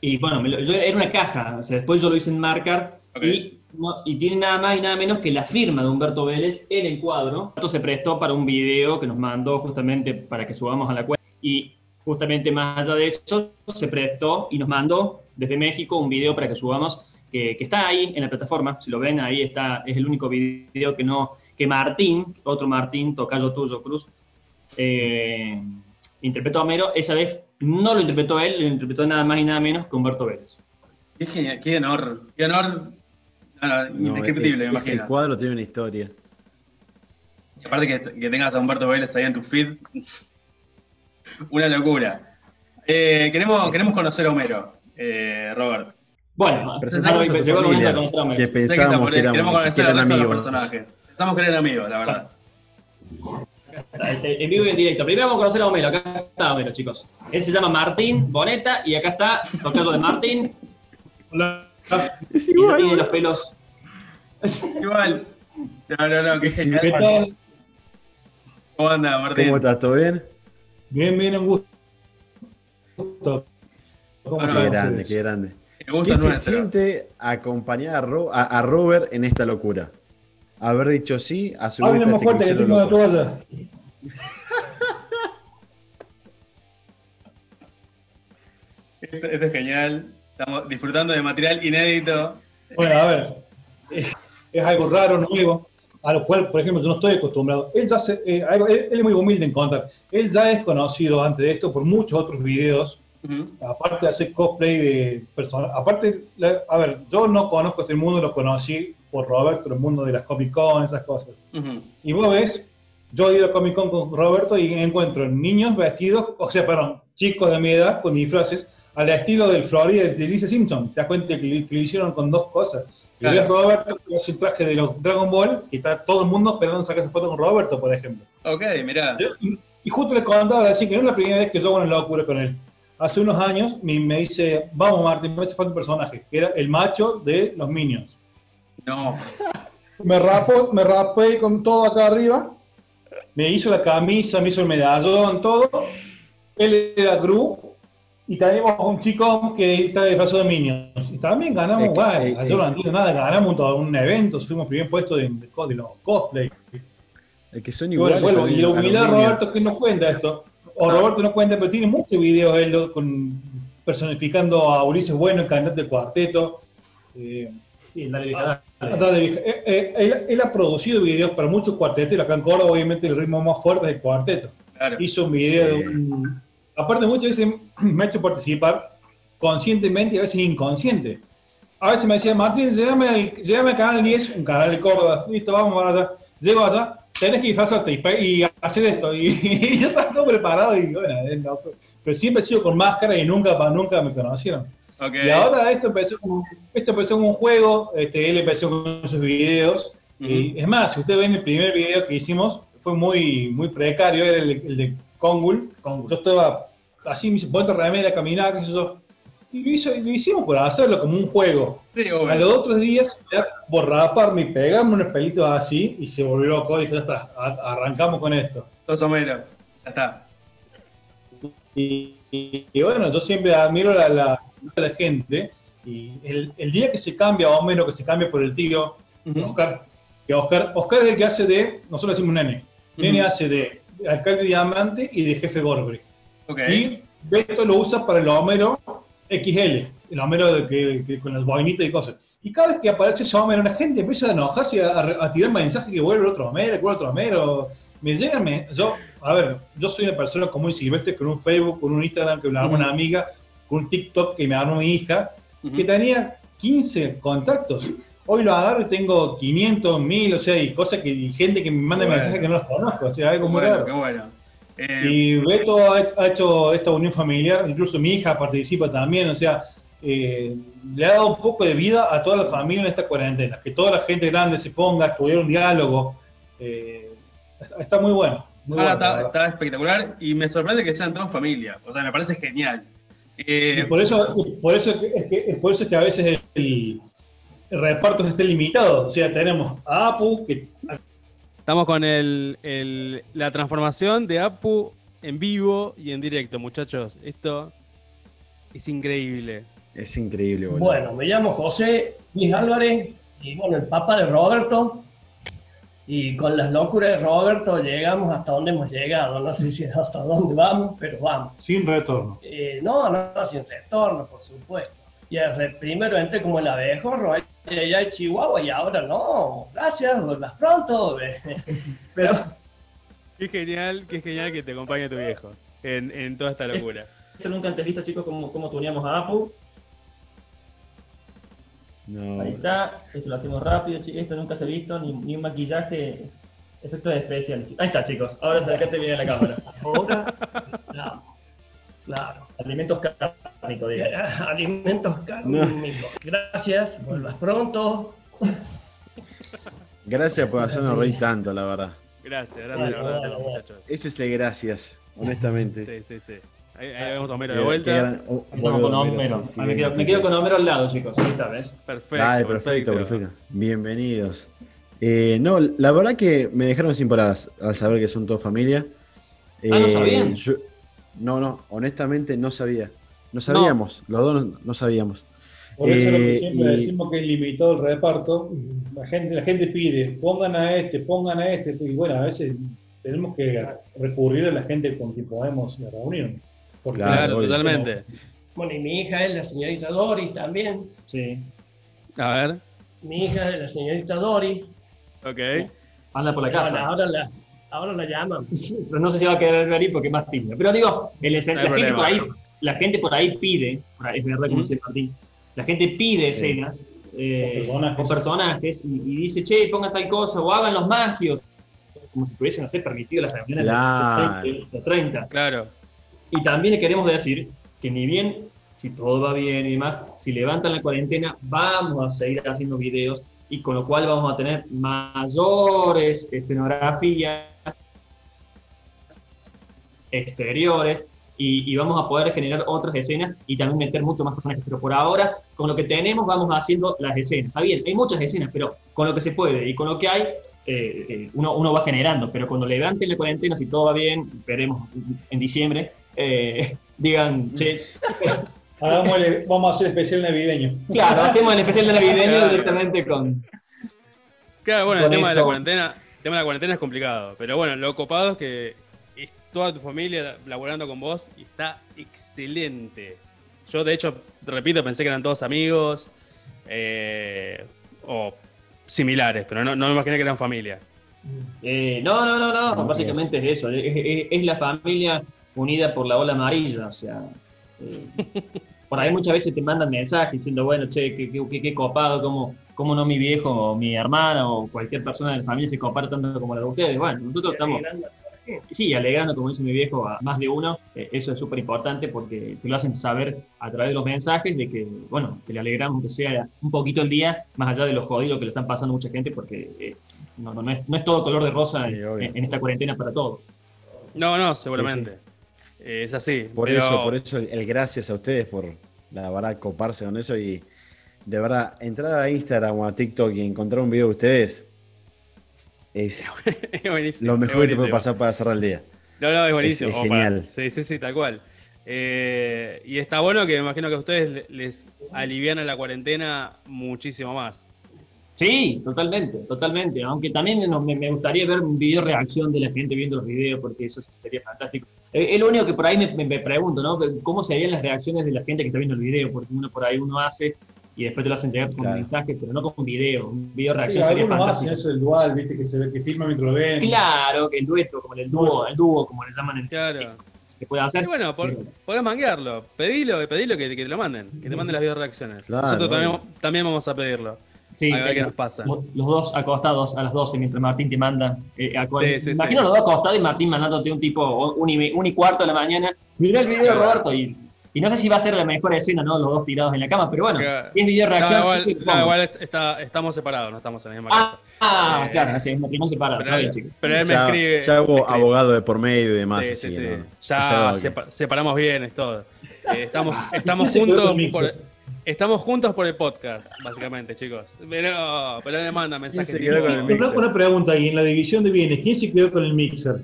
Y bueno, me lo- yo, era una caja, o sea, después yo lo hice enmarcar Ok. y, no- y tiene nada más y nada menos que la firma de Humberto Vélez en el cuadro. Esto se prestó para un video que nos mandó justamente para que subamos a la cuenta. Y justamente más allá de eso, se prestó y nos mandó desde México un video para que subamos que, que está ahí en la plataforma, si lo ven, ahí está, es el único video que no, que Martín, otro Martín, tocayo tuyo, Cruz, eh, interpretó a Homero, esa vez no lo interpretó él, lo interpretó nada más y nada menos que Humberto Vélez. Qué, genial, qué honor, qué honor no, no, indescriptible, me imagino. cuadro tiene una historia. Y aparte que, que tengas a Humberto Vélez ahí en tu feed, una locura. Eh, queremos, queremos conocer a Homero, eh, Robert. Bueno, llegó el momento de que Sé que que, éramos, queremos que eran los amigos. personajes. Pensamos que eran amigos, la verdad. En vivo y en directo. Primero vamos a conocer a Homero. Acá está Homero, chicos. Él se llama Martín Boneta y acá está Tocayo de Martín. Es Y ya igual, tiene los pelos. Igual. No, no, no, qué Sí, genial. ¿Qué tal? ¿Cómo anda, Martín? ¿Cómo estás? ¿Todo bien? Bien, bien, un gusto. ¿Cómo Qué grande, qué grande. ¿Qué se siente acompañar a, Ro- a- a Robert en esta locura? Haber dicho sí a su lista más fuerte que tengo la loco. toalla. Esto, esto es genial. Estamos disfrutando de material inédito. Bueno, a ver, es, es algo raro, nuevo, a lo cual, por ejemplo, yo no estoy acostumbrado. Él, ya se- eh, algo- él, él es muy humilde en contar. Él ya es conocido antes de esto por muchos otros videos, Ujú. aparte de hacer cosplay de personas. Aparte, la- a ver, yo no conozco este mundo, lo conocí por Roberto, el mundo de las Comic Con, esas cosas. Ujú. Y vos ves, yo he ido a Comic Con con Roberto y encuentro niños vestidos, o sea, perdón, chicos de mi edad con disfraces al estilo del Florida de Lisa Simpson. Te das cuenta que, lo- que lo hicieron con dos cosas. Y Claro. ves Roberto que hace el traje de los Dragon Ball, que está todo el mundo esperando sacarse foto con Roberto, por ejemplo. Ok, mirá. Y, y justo les contaba así que no es la primera vez que yo hago una locura con él. Hace unos años me, me dice, vamos Martín, me hace falta un personaje, que era el macho de los Minions. No. Me rapo, me rapé con todo acá arriba. Me hizo la camisa, me hizo el medallón, todo. Él era Gru. Y tenemos un chico que está disfrazado de Minions. Y también ganamos, Eh, guay, eh, yo no eh. entiendo nada, ganamos todo un evento, fuimos primer puesto de, de, de los cosplay. Es que son bueno, iguales. vuelvo, también y la humildad. Roberto que nos cuenta esto. O Roberto no cuenta, pero tiene muchos videos él con, personificando a Ulises Bueno, el cantante del cuarteto. Eh, Sí, dale, dale. Eh, eh, él, él ha producido videos para muchos cuarteteros. Acá en Córdoba, obviamente, el ritmo más fuerte es el cuarteto. Claro. Hizo un video Sí. de un. Aparte, muchas veces me ha hecho participar conscientemente y a veces inconsciente. A veces me decía, Martín, llévame al, llévame al canal 10, un canal de Córdoba. Listo, vamos para allá. Llego allá, tenés que disfrazarte pe- y hacer esto. Y, y yo estaba todo preparado y bueno, pero siempre he sido con máscara y nunca, nunca me conocieron. Ok. Y ahora esto empezó como, esto empezó como un juego, este, él empezó con sus videos. Y es más, si ustedes ven el primer video que hicimos, fue muy, muy precario, era el, el de Kongul. Yo estaba así, me hice remera, a caminar, qué sé yo. Y lo, hizo- lo hicimos por hacerlo como un juego. Sí, A los otros días, ya por raparme y pegarme unos pelitos así, y se volvió loco, y ya está, a- arrancamos con esto. Sos Homero. Ya está. Y, y- y bueno, yo siempre admiro la, la, a la gente. Y el, el día que se cambia, o menos que se cambia por el tío. Oscar, que Oscar, Oscar es el que hace de, nosotros decimos nene, nene Ujú. hace de alcalde diamante y de jefe Gorgory. Ok. Y Beto lo usa para el Homero XL, el Homero de que, que con las boinitas y cosas. Y cada vez que aparece ese Homero, la gente empieza a enojarse y a, a- a tirar mensajes que vuelve otro Homero, que vuelve otro Homero. Me llegan, me- yo, a ver, yo soy una persona común y silvestre con un Facebook, con un Instagram que me armó una amiga, con un TikTok que me armó mi hija, que tenía 15 contactos. Hoy lo agarro y tengo 500, 1000, o sea, y cosas que, y gente que me manda Bueno. mensajes que no los conozco, o sea, algo muy bueno, raro. qué bueno. Eh, Y Beto ha hecho, esta unión familiar, incluso mi hija participa también, o sea, eh, le ha dado un poco de vida a toda la familia en esta cuarentena, que toda la gente grande se ponga a estudiar un diálogo, eh, está muy bueno. Muy ah, bueno, está, espectacular y me sorprende que sean todos familia. O sea, me parece genial. Y por eso, por eso es que, es por eso es que a veces el, el reparto está limitado. O sea, tenemos a Apu, que Estamos con el, el- la transformación de Apu en vivo y en directo, muchachos. Esto es increíble. Es increíble, boludo. Bueno, me llamo José Luis Álvarez y bueno, el papá de Roberto. Y con las locuras de Roberto llegamos hasta donde hemos llegado. No sé si hasta dónde vamos, pero vamos. sin retorno. Eh, no, no, sin retorno, por supuesto. Y el re- primero entré como el abejorro allá en Chihuahua y ahora no. Gracias, vuelvas pronto. Pero Qué genial, qué genial que te acompañe tu viejo en, en toda esta locura. Esto nunca antes visto, chicos, cómo, cómo tuneamos a Apu. No. Ahí está. Esto lo hacemos rápido, chi- esto nunca se ha visto, ni, ni un maquillaje, efectos especiales. Ahí está, chicos. Ahora se acá te viene la cámara. ahora, claro, claro. Alimentos ca- Alimentos cárnicos. Gracias, vuelvas pronto. Gracias por hacernos reír tanto, la verdad. Gracias, gracias, la verdad, Bueno, muchachos. Ese es el gracias, honestamente. Sí, sí, sí. Ahí, ahí vemos a Homero de Qué- qué vuelta. gran- oh, Estamos con bueno, Homero. sí, sí, me, quedo, bien. me quedo con Homero al lado, chicos. Ahí está, ¿ves? Perfecto. Dale, perfecto, perfecto. Bienvenidos. Eh, no, la verdad que me dejaron sin palabras al saber que son todos familia. Ah, ¿no sabían? yo- no, no, honestamente no sabía. No sabíamos, los dos no, no sabíamos. Por eso es lo que Eh, siempre y- decimos que es limitado el reparto. La gente, la gente pide, pongan a este, pongan a este. Y bueno, a veces tenemos que recurrir a la gente con quien podemos reunir. Porque Claro, totalmente. Bueno, y mi hija es la señorita Doris también. Sí. A ver, Mi hija es la señorita Doris. ok. Anda por la Bueno, casa. ahora la, ahora la llaman. Pero no sé si va a querer venir porque es más tímido. Pero digo, el No hay la, gente por ahí. La gente por ahí pide, por ahí, es verdad como dice Martín, la gente pide escenas eh, Con personajes. y, y dice, che, pongan tal cosa o hagan los magios. Como si pudiesen hacer permitido las reuniones de Claro. los 30, los 30. Claro. Y también le queremos decir que ni bien, si todo va bien y demás, si levantan la cuarentena, vamos a seguir haciendo videos y con lo cual vamos a tener mayores escenografías exteriores y, y vamos a poder generar otras escenas y también meter mucho más personajes. Pero por ahora, con lo que tenemos, vamos haciendo las escenas. Está bien, hay muchas escenas, pero con lo que se puede y con lo que hay, eh, eh, uno, uno va generando. Pero cuando levanten la cuarentena, si todo va bien, veremos en diciembre, eh, digan, che, Hagámosle- vamos a hacer especial navideño. claro, hacemos el especial de navideño Claro. directamente con... Claro, bueno, el tema de la cuarentena, el tema de la cuarentena es complicado. Pero bueno, lo copado es que toda tu familia laburando con vos y está excelente. Yo, de hecho, repito, pensé que eran todos amigos eh, o similares, pero no, no me imaginé que eran familia. Eh, no, no, no, no, No, básicamente es eso, es, es- es la familia unida por la ola amarilla, o sea, eh, por ahí muchas veces te mandan mensajes diciendo, bueno, che, qué, qué- qué- qué copado, cómo, cómo no mi viejo o mi hermana o cualquier persona de la familia se compara tanto como la de ustedes. Bueno, nosotros estamos, sí, alegrando, como dice mi viejo, a más de uno, eh, eso es súper importante porque te lo hacen saber a través de los mensajes de que, bueno, que le alegramos que sea un poquito el día, más allá de lo jodido que le están pasando mucha gente, porque eh, no, no, no es, no es todo color de rosa Sí, en, esta cuarentena para todos. No, no, seguramente. Eh, es así. Por pero- eso, por eso el, el gracias a ustedes por la verdad coparse con eso y de verdad entrar a Instagram o a TikTok y encontrar un video de ustedes es es buenísimo. lo es mejor que te puede pasar para cerrar el día. No, no, es buenísimo. Es- para- genial. Sí, sí, sí, tal cual. Eh, y está bueno que me imagino que a ustedes le- les aliviana la cuarentena muchísimo más. Sí, totalmente, totalmente. Aunque también nos- me, gustaría ver un video reacción de la gente viendo los videos, porque eso sería fantástico. Eh, es lo único que por ahí me, me- me pregunto, ¿no? ¿Cómo serían las reacciones de la gente que está viendo el video? Porque uno por ahí uno hace y después te lo hacen llegar con Claro. mensajes, pero no con video. Un video Sí, reacción sería algunos hacen fantástico. eso del dual, viste, que se ve que filman mientras lo ven. Claro, que el dueto, como el dúo, el dúo, como le llaman en Claro. se puede hacer. Y bueno, por- podés manguearlo. Pedilo, pedilo que, que te lo manden. Que te manden las video reacciones. Claro, Nosotros también, vamos a pedirlo. Sí, a ver eh, qué nos pasa. Los dos acostados a las 12 mientras Martín te manda. Eh, a cual- Sí, sí, imagino sí. los dos acostados y Martín mandándote un tipo, un y, un y cuarto de la mañana. Mirá el video. Roberto. Y, y no sé si va a ser la mejor escena, ¿no? Los dos tirados en la cama, pero bueno, Claro. si es video No, reacción. igual, sí, no, pongo. igual está- estamos separados, no estamos en la misma ah, casa. ah, Eh, claro, así es matrimonio separado. Pero, Está bien, él- chicos. pero él me Ya, escribe. ya hubo escribe. abogado de por medio y demás. Sí, así sí, sí. no- Ya sepa- separamos bien, es todo. Eh, estamos, estamos juntos por, estamos juntos por el podcast, básicamente, chicos. Pero, pero él me manda mensajes. se tipo- quedó con el Una, pregunta ahí, en la división de bienes, ¿quién se quedó con el mixer?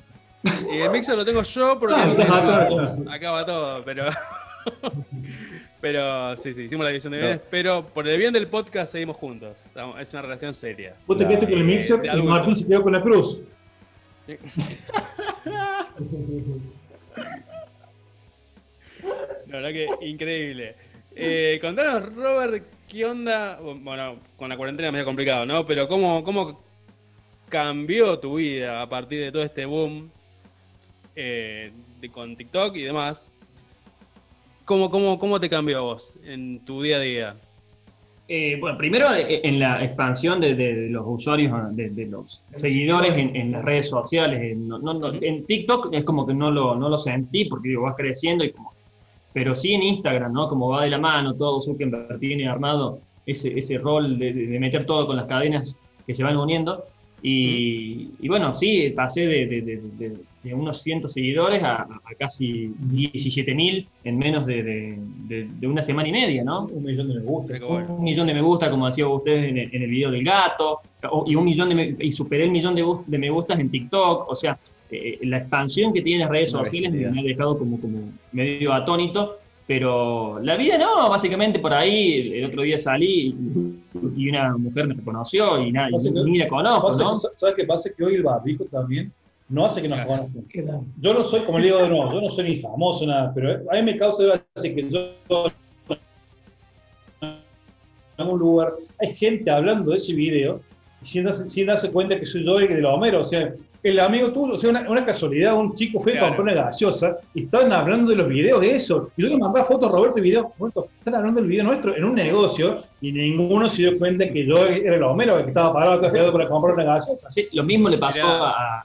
Y el mixer lo tengo yo porque Ah, claro. va todo, pero. Pero sí, sí, hicimos la división de bienes, pero por el bien del podcast seguimos juntos. Es una relación seria. Vos te quedaste con el mixer y. Martín se quedó con la cruz. La verdad que increíble. Eh, contanos, Robert, ¿qué onda? Bueno, con la cuarentena medio complicado, ¿no? Pero ¿cómo, cómo cambió tu vida a partir de todo este boom eh, de- con TikTok y demás? ¿Cómo, cómo, ¿Cómo te cambió a vos en tu día a día? Eh, bueno, primero eh, en la expansión de, de- de los usuarios, ah, de, de los seguidores en, en las redes sociales. En, no- no- no- en TikTok es como que no lo, no lo sentí porque digo, vas creciendo y como pero sí en Instagram, ¿no? Como va de la mano, todo Zuckerberg tiene armado ese, ese rol de meter todo con las cadenas que se van uniendo. Y, y bueno, sí, pasé de, de- de- de- de unos 100 seguidores a, a casi 17.000 en menos de, de- de- de una semana y media, ¿no? Un millón de me gusta. Bueno. Un millón de me gusta, como decían ustedes en el, en el video del gato, y un millón de me- y superé el millón de, me gustas en TikTok, o sea, eh, la expansión que tienen las redes Una sociales me, ha dejado como, como medio atónito, pero la vida no, básicamente por ahí, el otro día salí y, una mujer me reconoció y nada, y que- ni la conozco, Pasa ¿no? que- ¿Sabes qué pasa? Que hoy el barbijo también no hace que nos Claro. conozcan. Yo no soy, como le digo de nuevo, yo no soy ni famoso, nada, pero a mí me causa gracia que yo en un lugar hay gente hablando de ese video y sin darse, sin darse cuenta que soy yo el de los Homero, o sea, el amigo tuyo, o sea, una, una casualidad, un chico fue a Claro. comprar una gaseosa y estaban hablando de los videos de eso, y yo le mandaba fotos a Roberto y videos, Roberto, están hablando del video nuestro en un negocio y ninguno se dio cuenta que yo era el Homero, el que estaba parado atrás para comprar una gaseosa. Sí, lo mismo le pasó a, a-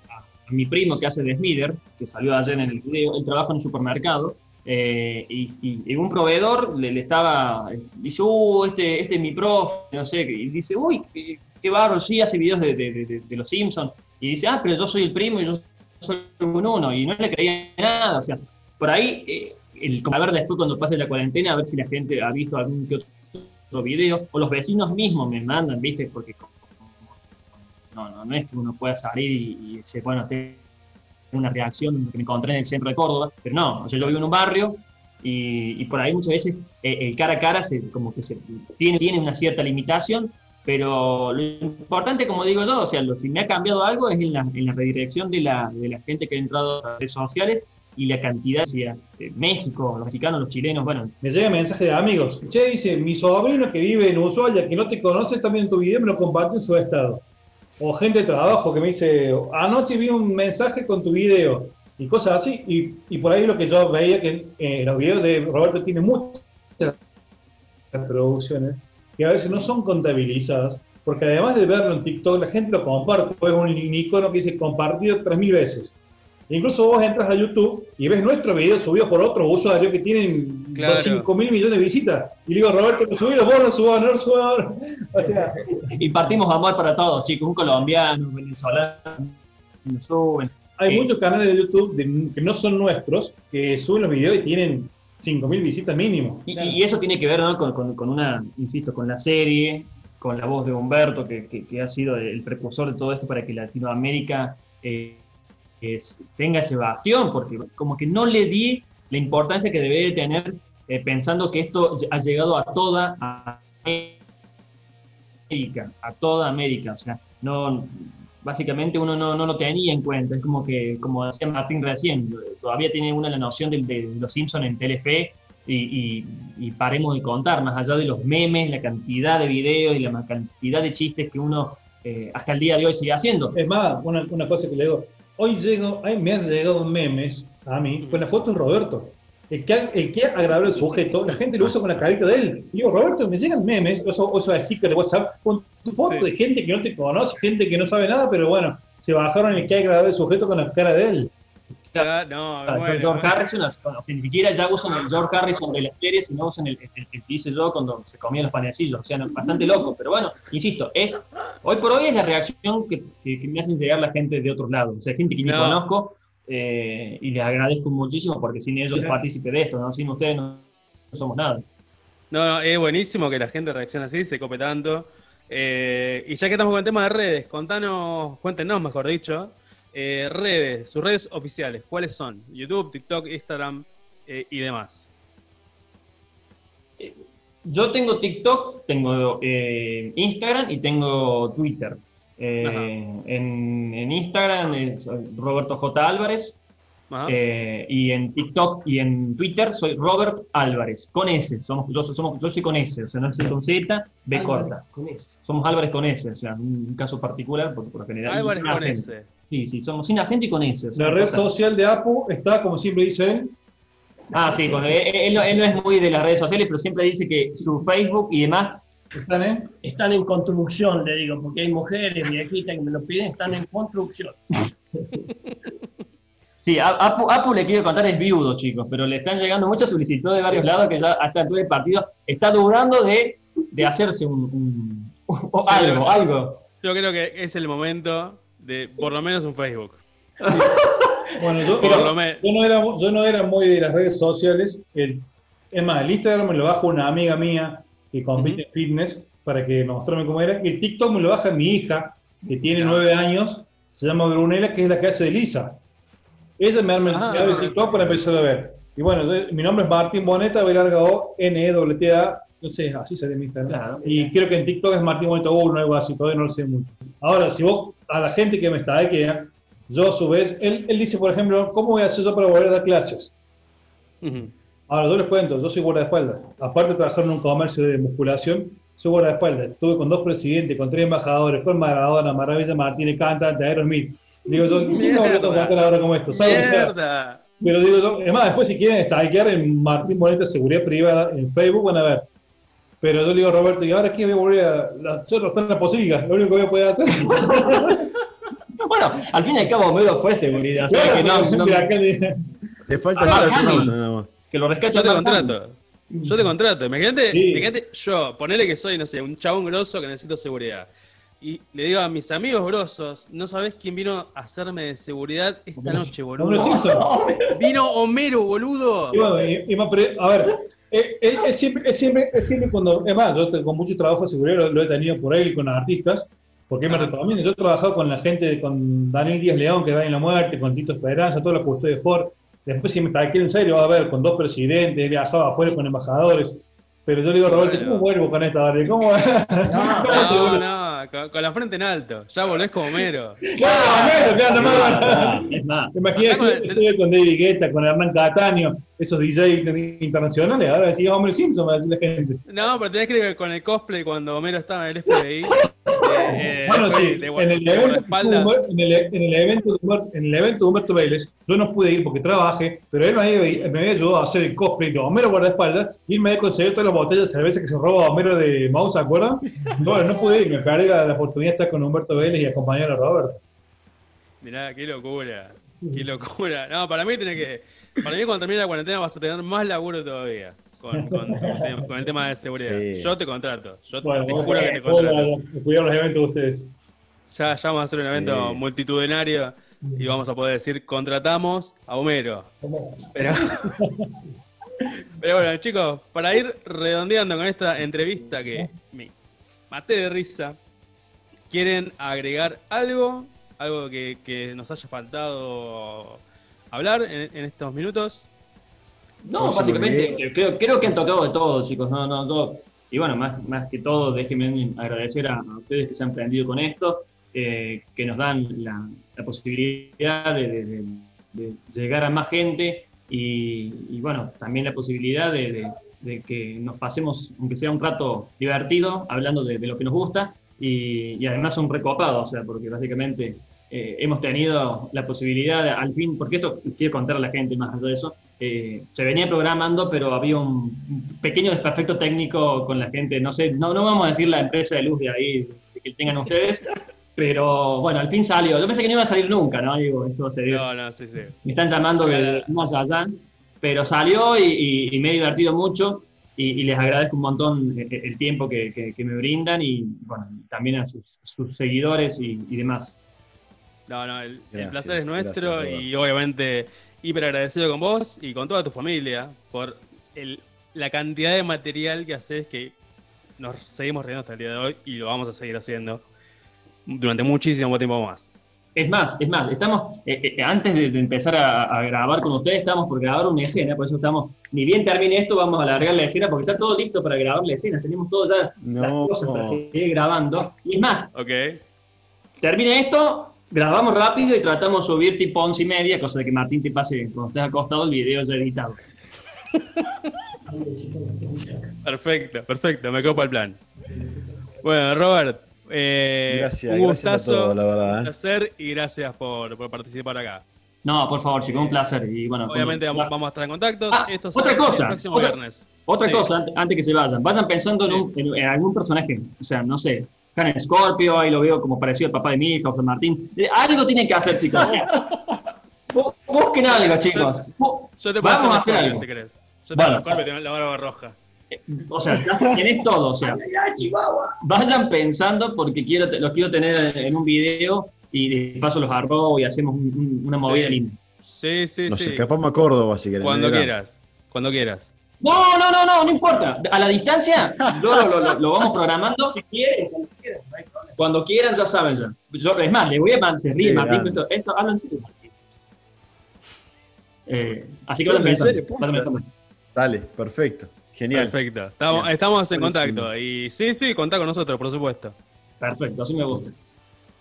a mi primo que hace de Smither, que salió ayer en el video, él trabaja en un supermercado, eh, y, y- y un proveedor le, le estaba, dice, uh, este, este es mi profe, no sé, y dice, uy, qué, qué bárbaro, sí, hace videos de, de- de- de los Simpsons, y dice, ah, pero yo soy el primo y yo soy un uno, y no le creía nada, o sea, por ahí, eh, el, a ver después cuando pase la cuarentena, a ver si la gente ha visto algún que otro video, o los vecinos mismos me mandan, viste, porque no, no, no es que uno pueda salir y, y bueno, tengo una reacción que me encontré en el centro de Córdoba, pero no, o sea, yo vivo en un barrio y, y por ahí muchas veces eh, el cara a cara se, como que se, tiene, tiene una cierta limitación, pero lo importante, como digo yo, o sea, lo, si me ha cambiado algo es en la, en la redirección de la, de la gente que ha entrado a redes sociales y la cantidad, sea, eh, México, los mexicanos, los chilenos, bueno, Me llega mensaje de amigos. Che, dice, mi sobrino que vive en Ushuaia, que no te conoce también en tu video, me lo compartió en su estado. O gente de trabajo que me dice, anoche vi un mensaje con tu video. Y cosas así. Y, y por ahí lo que yo veía que eh, los videos de Roberto tienen muchas reproducciones que a veces no son contabilizadas. Porque además de verlo en TikTok, la gente lo comparte. Es un icono que dice compartido 3.000 veces. Incluso vos entras a YouTube y ves nuestro video subido por otros usuarios que tienen Claro. 5 mil millones de visitas. Y le digo, Roberto, lo subí, vos lo subas, no lo subas. O sea, y partimos amor para todos, chicos, un colombiano, un venezolano, nos suben. hay Sí. muchos canales de YouTube de- que no son nuestros que suben los videos y tienen 5 mil visitas mínimo. Y, eso tiene que ver con, una, insisto, con la serie, con la voz de Humberto, que, que- ha sido el precursor de todo esto para que Latinoamérica eh, tenga ese bastión, porque como que no le di la importancia que debe de tener eh, pensando que esto ha llegado a toda América, a toda América, o sea, no, básicamente uno no, no lo tenía en cuenta, es como que, como decía Martín recién, todavía tiene una la noción de, los Simpsons en Telefe, y, y- paremos de contar, más allá de los memes, la cantidad de videos y la cantidad de chistes que uno eh, hasta el día de hoy sigue haciendo. Es más, una, una cosa que le digo, hoy llego, me han llegado memes a mí con la foto de Roberto. El que, el que grabado el sujeto, la gente lo usa con la carita de él. Y digo, Roberto, me llegan memes, o esos, esos stickers de WhatsApp, con tu foto Sí. de gente que no te conoce, gente que no sabe nada, pero bueno, se bajaron el que ha grabado el sujeto con la cara de él. Ah, No, Ah, bueno. George Harrison, o sea, ni siquiera ya usan el George Harrison de la serie, sino usan el, que hice yo cuando se comían los panecillos, o sea, no, bastante loco, pero bueno, insisto, es hoy por hoy es la reacción que, que- que me hacen llegar la gente de otros lados, o sea, gente que ni No. conozco, eh, y les agradezco muchísimo porque sin ellos partícipe de esto, ¿no? sin ustedes no, no somos nada. No, no, es buenísimo que la gente reaccione así, se cope tanto. Eh, y ya que estamos con el tema de redes, contanos, cuéntenos, mejor dicho, eh, redes, sus redes oficiales, ¿cuáles son? YouTube, TikTok, Instagram eh, y demás. Yo tengo TikTok, tengo eh, Instagram y tengo Twitter. Eh, en, en Instagram es Roberto J. Álvarez eh, y en TikTok y en Twitter soy Robert Álvarez, con S. Somos, yo, somos, yo soy con S, o sea, no soy con Z, B Álvarez, corta. Con. Somos Álvarez con S, o sea, un caso particular porque por lo general. Álvarez con acento. S. Sí, sí, somos sin acento y con S. o sea, La red social de Apu está, como siempre dice él, Ah, sí, bueno, él, él no- él no es muy de las redes sociales, pero siempre dice que su Facebook y demás están en Están en construcción, le digo, porque hay mujeres viejitas que me lo piden, están en construcción. Sí, a- Apu, Apu le quiero contar es viudo, chicos, pero le están llegando muchas solicitudes de varios lados que ya hasta el del partido está dudando de, de hacerse un, un- o Sí, algo, lo- algo. Yo creo que es el momento de por lo menos un Facebook. Bueno, yo, Por lo menos. yo no era, yo no era muy de las redes sociales. El, es más, el Instagram me lo baja una amiga mía que compite en fitness para que mostrarme cómo era. El TikTok me lo baja mi hija, que tiene nueve años, se llama Brunella, que es la que hace de Lisa. Ella me ha mencionado Ah. el TikTok para empezar a ver. Y bueno, yo- mi nombre es Martín Boneta, B larga O, N E W T A. No sé, así sale mi Instagram. Claro. Y creo que en TikTok es Martín Boneta 1 o algo así, todavía no lo sé mucho. Ahora, si vos, a la gente que me está que yo a su vez, él, él dice, por ejemplo, ¿cómo voy a hacer yo para volver a dar clases? Ujú. Ahora, yo les cuento, yo soy guardaespaldas. Aparte de trabajar en un comercio de musculación, soy guardaespaldas. Estuve con dos presidentes, con tres embajadores, con Maradona, Maravilla Martínez, cantante, Aerosmith. Digo, yo, ¿quién no tengo que contar ahora como esto? Pero digo, yo, es más, después si quieren stalkear en Martín Boneta Seguridad Privada en Facebook, van a ver. Pero yo le digo a Roberto, ¿y ahora qué voy a volver a la- hacer en la posibilidad? Lo único que voy a poder hacer. Bueno, al fin y al cabo Homero fue seguridad, o sea, que, no, no- le- Te falta Ah, astronauta nada más. Que lo rescate Yo te contrato. Yo te contrato. Imagínate, Sí. imagínate yo, ponele que soy, no sé, un chabón grosso que necesito seguridad. Y le digo a mis amigos grosos, no sabés quién vino a hacerme de seguridad esta noche, boludo. Vino Homero, boludo. Y bueno, y- y más, pero, a ver, él, él- él siempre, él siempre, él siempre cuando, es más, yo con mucho trabajo de seguridad lo, lo he tenido por él con artistas, porque él me Ajá. recomienda. Yo he trabajado con la gente, con Daniel Díaz León, que da en la muerte, con Tito Esperanza, toda la custodia de Ford. Después, si me aquí en serio, va a ver con dos presidentes, he viajado afuera con embajadores. Pero yo le digo, Roberto. ¿cómo vuelvo con esta barriga? ¿Cómo? No, no, con, con la frente en alto. Ya volvés como Homero. Claro, claro, no, no, no. Es más, con estuve, el- estuve con David Guetta, con Hernán Cataño, esos DJ internacionales, ahora decía Homer Simpson, va a decir la gente. No, pero tenés que ir con el cosplay cuando Homero estaba en el FBI. eh, eh, Bueno, sí, de- en el, evento, en, el, en el evento de Humber- en el evento de Humberto Vélez, yo no pude ir porque trabajé, pero él me había, me había ayudado a hacer el cosplay de Homero guardaespaldas y él me había conseguido todas las botellas de cerveza que se roba Homero de Mouse, ¿se acuerdan? No, no pude ir, me perdí la, la oportunidad de estar con Humberto Vélez y acompañar a Roberto. Mirá, qué locura. Qué locura. No, para mí tiene que. Para mí, cuando termine la cuarentena, vas a tener más laburo todavía. Con, con, el tema- con el tema de seguridad. Sí. Yo te contrato. Yo te- Bueno, te juro que te contrato. cuidar los eventos de ustedes. Ya, ya vamos a hacer un evento Sí. multitudinario y vamos a poder decir contratamos a Homero. Pero, pero bueno, chicos, para ir redondeando con esta entrevista que me maté de risa, ¿quieren agregar algo? ¿Algo que, que nos haya faltado hablar en, en estos minutos? No, básicamente, creo, creo que han tocado de todo, chicos. No, no, yo- y bueno, más, más que todo, déjenme agradecer a, a ustedes que se han prendido con esto, eh, que nos dan la, la posibilidad de, de- de- de llegar a más gente y, y bueno, también la posibilidad de, de- de que nos pasemos, aunque sea un rato divertido, hablando de, de lo que nos gusta y, y además son recopados, o sea, porque básicamente eh, hemos tenido la posibilidad, de, al fin, porque esto quiero contar a la gente más allá de eso, eh, se venía programando, pero había un, pequeño desperfecto técnico con la gente, no sé, no, no vamos a decir la empresa de luz de ahí, que tengan ustedes, pero bueno, al fin salió. Yo pensé que no iba a salir nunca, ¿no? Digo, esto se dio. No, no, sí, sí. Me están llamando de más allá, pero salió y, y- y me he divertido mucho y, y les agradezco un montón el, el tiempo que, que- que me brindan y bueno, también a sus, sus seguidores y, y demás. No, no, el, placer es nuestro gracias, y obviamente hiper agradecido con vos y con toda tu familia por el- la cantidad de material que haces que nos seguimos riendo hasta el día de hoy y lo vamos a seguir haciendo durante muchísimo tiempo más. Es más, es más, estamos, eh, eh, antes de, de empezar a, a grabar con ustedes, estamos por grabar una escena, por eso estamos, ni bien termine esto, vamos a alargar la escena, porque está todo listo para grabar la escena, tenemos todo ya, las cosas para seguir grabando. Y es más, ¿Ok? termine esto, grabamos rápido y tratamos de subir tipo once y media, cosa de que Martín te pase cuando estés acostado el video ya editado. Perfecto, perfecto, me copa el plan. Bueno, Robert, eh, Gracias, un gracias a gustazo, todos, la un verdad. ¿eh? placer y gracias por, por participar acá. No, por favor, chicos, un placer. Y bueno, Obviamente vamos, vamos a estar en contacto. Ah, Esto otra cosa, el próximo otra- viernes. Otra Sí. cosa, ante- antes que se vayan, vayan pensando en, un- en- en algún personaje, o sea, no sé, Karen Scorpio, ahí lo veo como parecido al papá de mi hija, José Martín. Eh, Algo tienen que hacer, chicos. busquen algo, chicos. Bu- Yo te puedo Vamos a hacer hacer la algo. si querés. Yo te Bueno. Scorpio, tengo la barba roja. O sea, tenés todo, o sea. Vayan pensando porque quiero, los quiero tener en un video y de paso los arrobo y hacemos un- un- una movida linda. Sí, sí, Nos sí. escapamos a Córdoba si querés. Cuando quieras. Cuando quieras. No, no, no, no, no importa. A la distancia lo, lo, lo- lo vamos programando. Si quieren, cuando quieran, no hay problema. Cuando quieran, ya saben ya. Yo, es más, le voy a man- se ríe Sí, Martín. Esto, esto serio, Martín. Eh, así que vayan pensando. Dale, perfecto. Genial. Perfecto. Estamos, Bien. estamos en Buenísimo. contacto. Y sí, sí, contá con nosotros, por supuesto. Perfecto, así me gusta.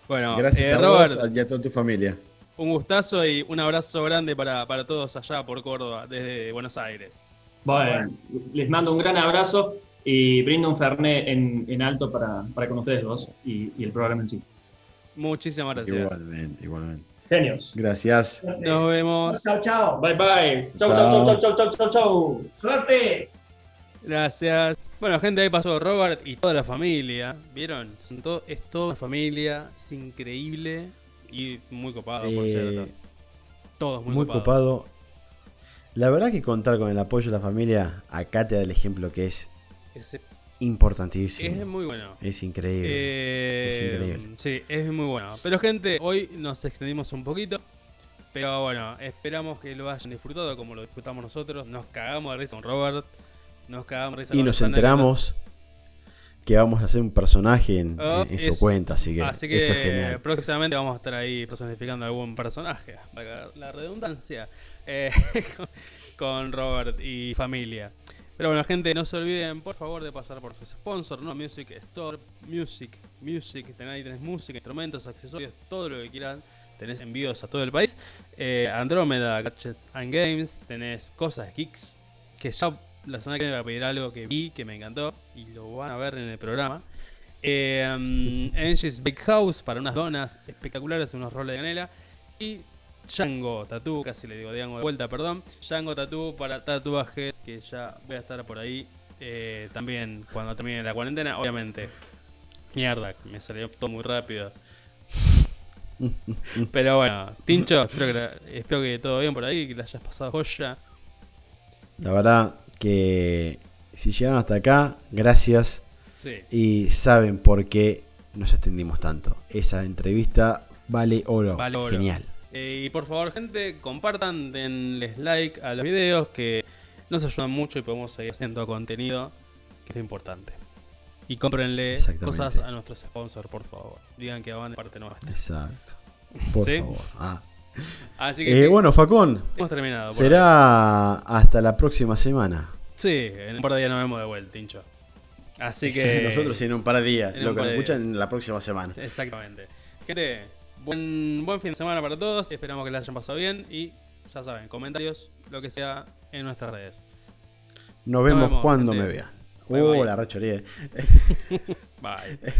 Bueno, Gracias eh, a Robert, vos y a toda tu familia. un gustazo y un abrazo grande para, para todos allá por Córdoba, desde Buenos Aires. Bueno, les mando un gran abrazo y brindo un fernet en, en alto para, para con ustedes dos y, y el programa en sí. Muchísimas gracias. Igualmente, igualmente. Genios. Gracias. Nos vemos. Chao, chao. Bye bye. Chau, Chao. chau, chau, chau, chau, chau, chau. Suerte. Gracias. Bueno, gente, ahí pasó Robert y toda la familia. ¿Vieron? Todo- es toda una familia. Es increíble y muy copado, por Eh, cierto. Todos muy, muy copados. copado. La verdad que contar con el apoyo de la familia, acá te da el ejemplo que es Es, importantísimo. es muy bueno. Es increíble. Eh, Es increíble. Sí, es muy bueno. Pero gente, hoy nos extendimos un poquito. Pero bueno, esperamos que lo hayan disfrutado como lo disfrutamos nosotros. Nos cagamos de risa con Robert. Nos cagamos risa y nos enteramos que vamos a hacer un personaje en, Oh, en- su cuenta, así que, así que eso es genial. próximamente vamos a estar ahí personificando algún personaje, valga la redundancia, eh, con- Robert y familia. Pero bueno, gente, no se olviden por favor de pasar por su sponsor, ¿no? Music Store, Music, Music, tenés, tenés música, instrumentos, accesorios, todo lo que quieran. Tenés envíos a todo el país. Eh, Andrómeda, Gadgets and Games, tenés cosas geeks, que ya la semana que viene voy a pedir algo que vi, que me encantó, y lo van a ver en el programa. Eh, um, Angie's Big House para unas donas espectaculares, unos roles de canela. Y Django Tattoo, casi le digo Django de vuelta, perdón. Django Tattoo para tatuajes, que ya voy a estar por ahí eh, también cuando termine la cuarentena, obviamente. Mierda, me salió todo muy rápido. Pero bueno, Tincho, espero que, espero que todo bien por ahí, que la hayas pasado joya. La verdad que si llegaron hasta acá, gracias. Sí. Y saben por qué nos extendimos tanto. Esa entrevista vale oro. Vale oro. Genial. Eh, y por favor, gente, compartan, denles like a los videos que nos ayudan mucho y podemos seguir haciendo contenido, que es importante. Y cómprenle cosas a nuestros sponsors, por favor. Digan que van de parte nuestra. Exacto. Por ¿Sí? favor. Ah. Así que Eh, bueno, Facón, hemos terminado. será hasta la próxima semana. Sí, en un par de días nos vemos de vuelta, hincho. Así que. Nosotros en un par de días. Lo que nos escuchan la próxima semana. Exactamente. Gente, buen, buen fin de semana para todos. Esperamos que la hayan pasado bien. Y ya saben, comentarios, lo que sea en nuestras redes. Nos vemos vemos, cuando gente. me vean. Uh, bye. la rechoría. Bye.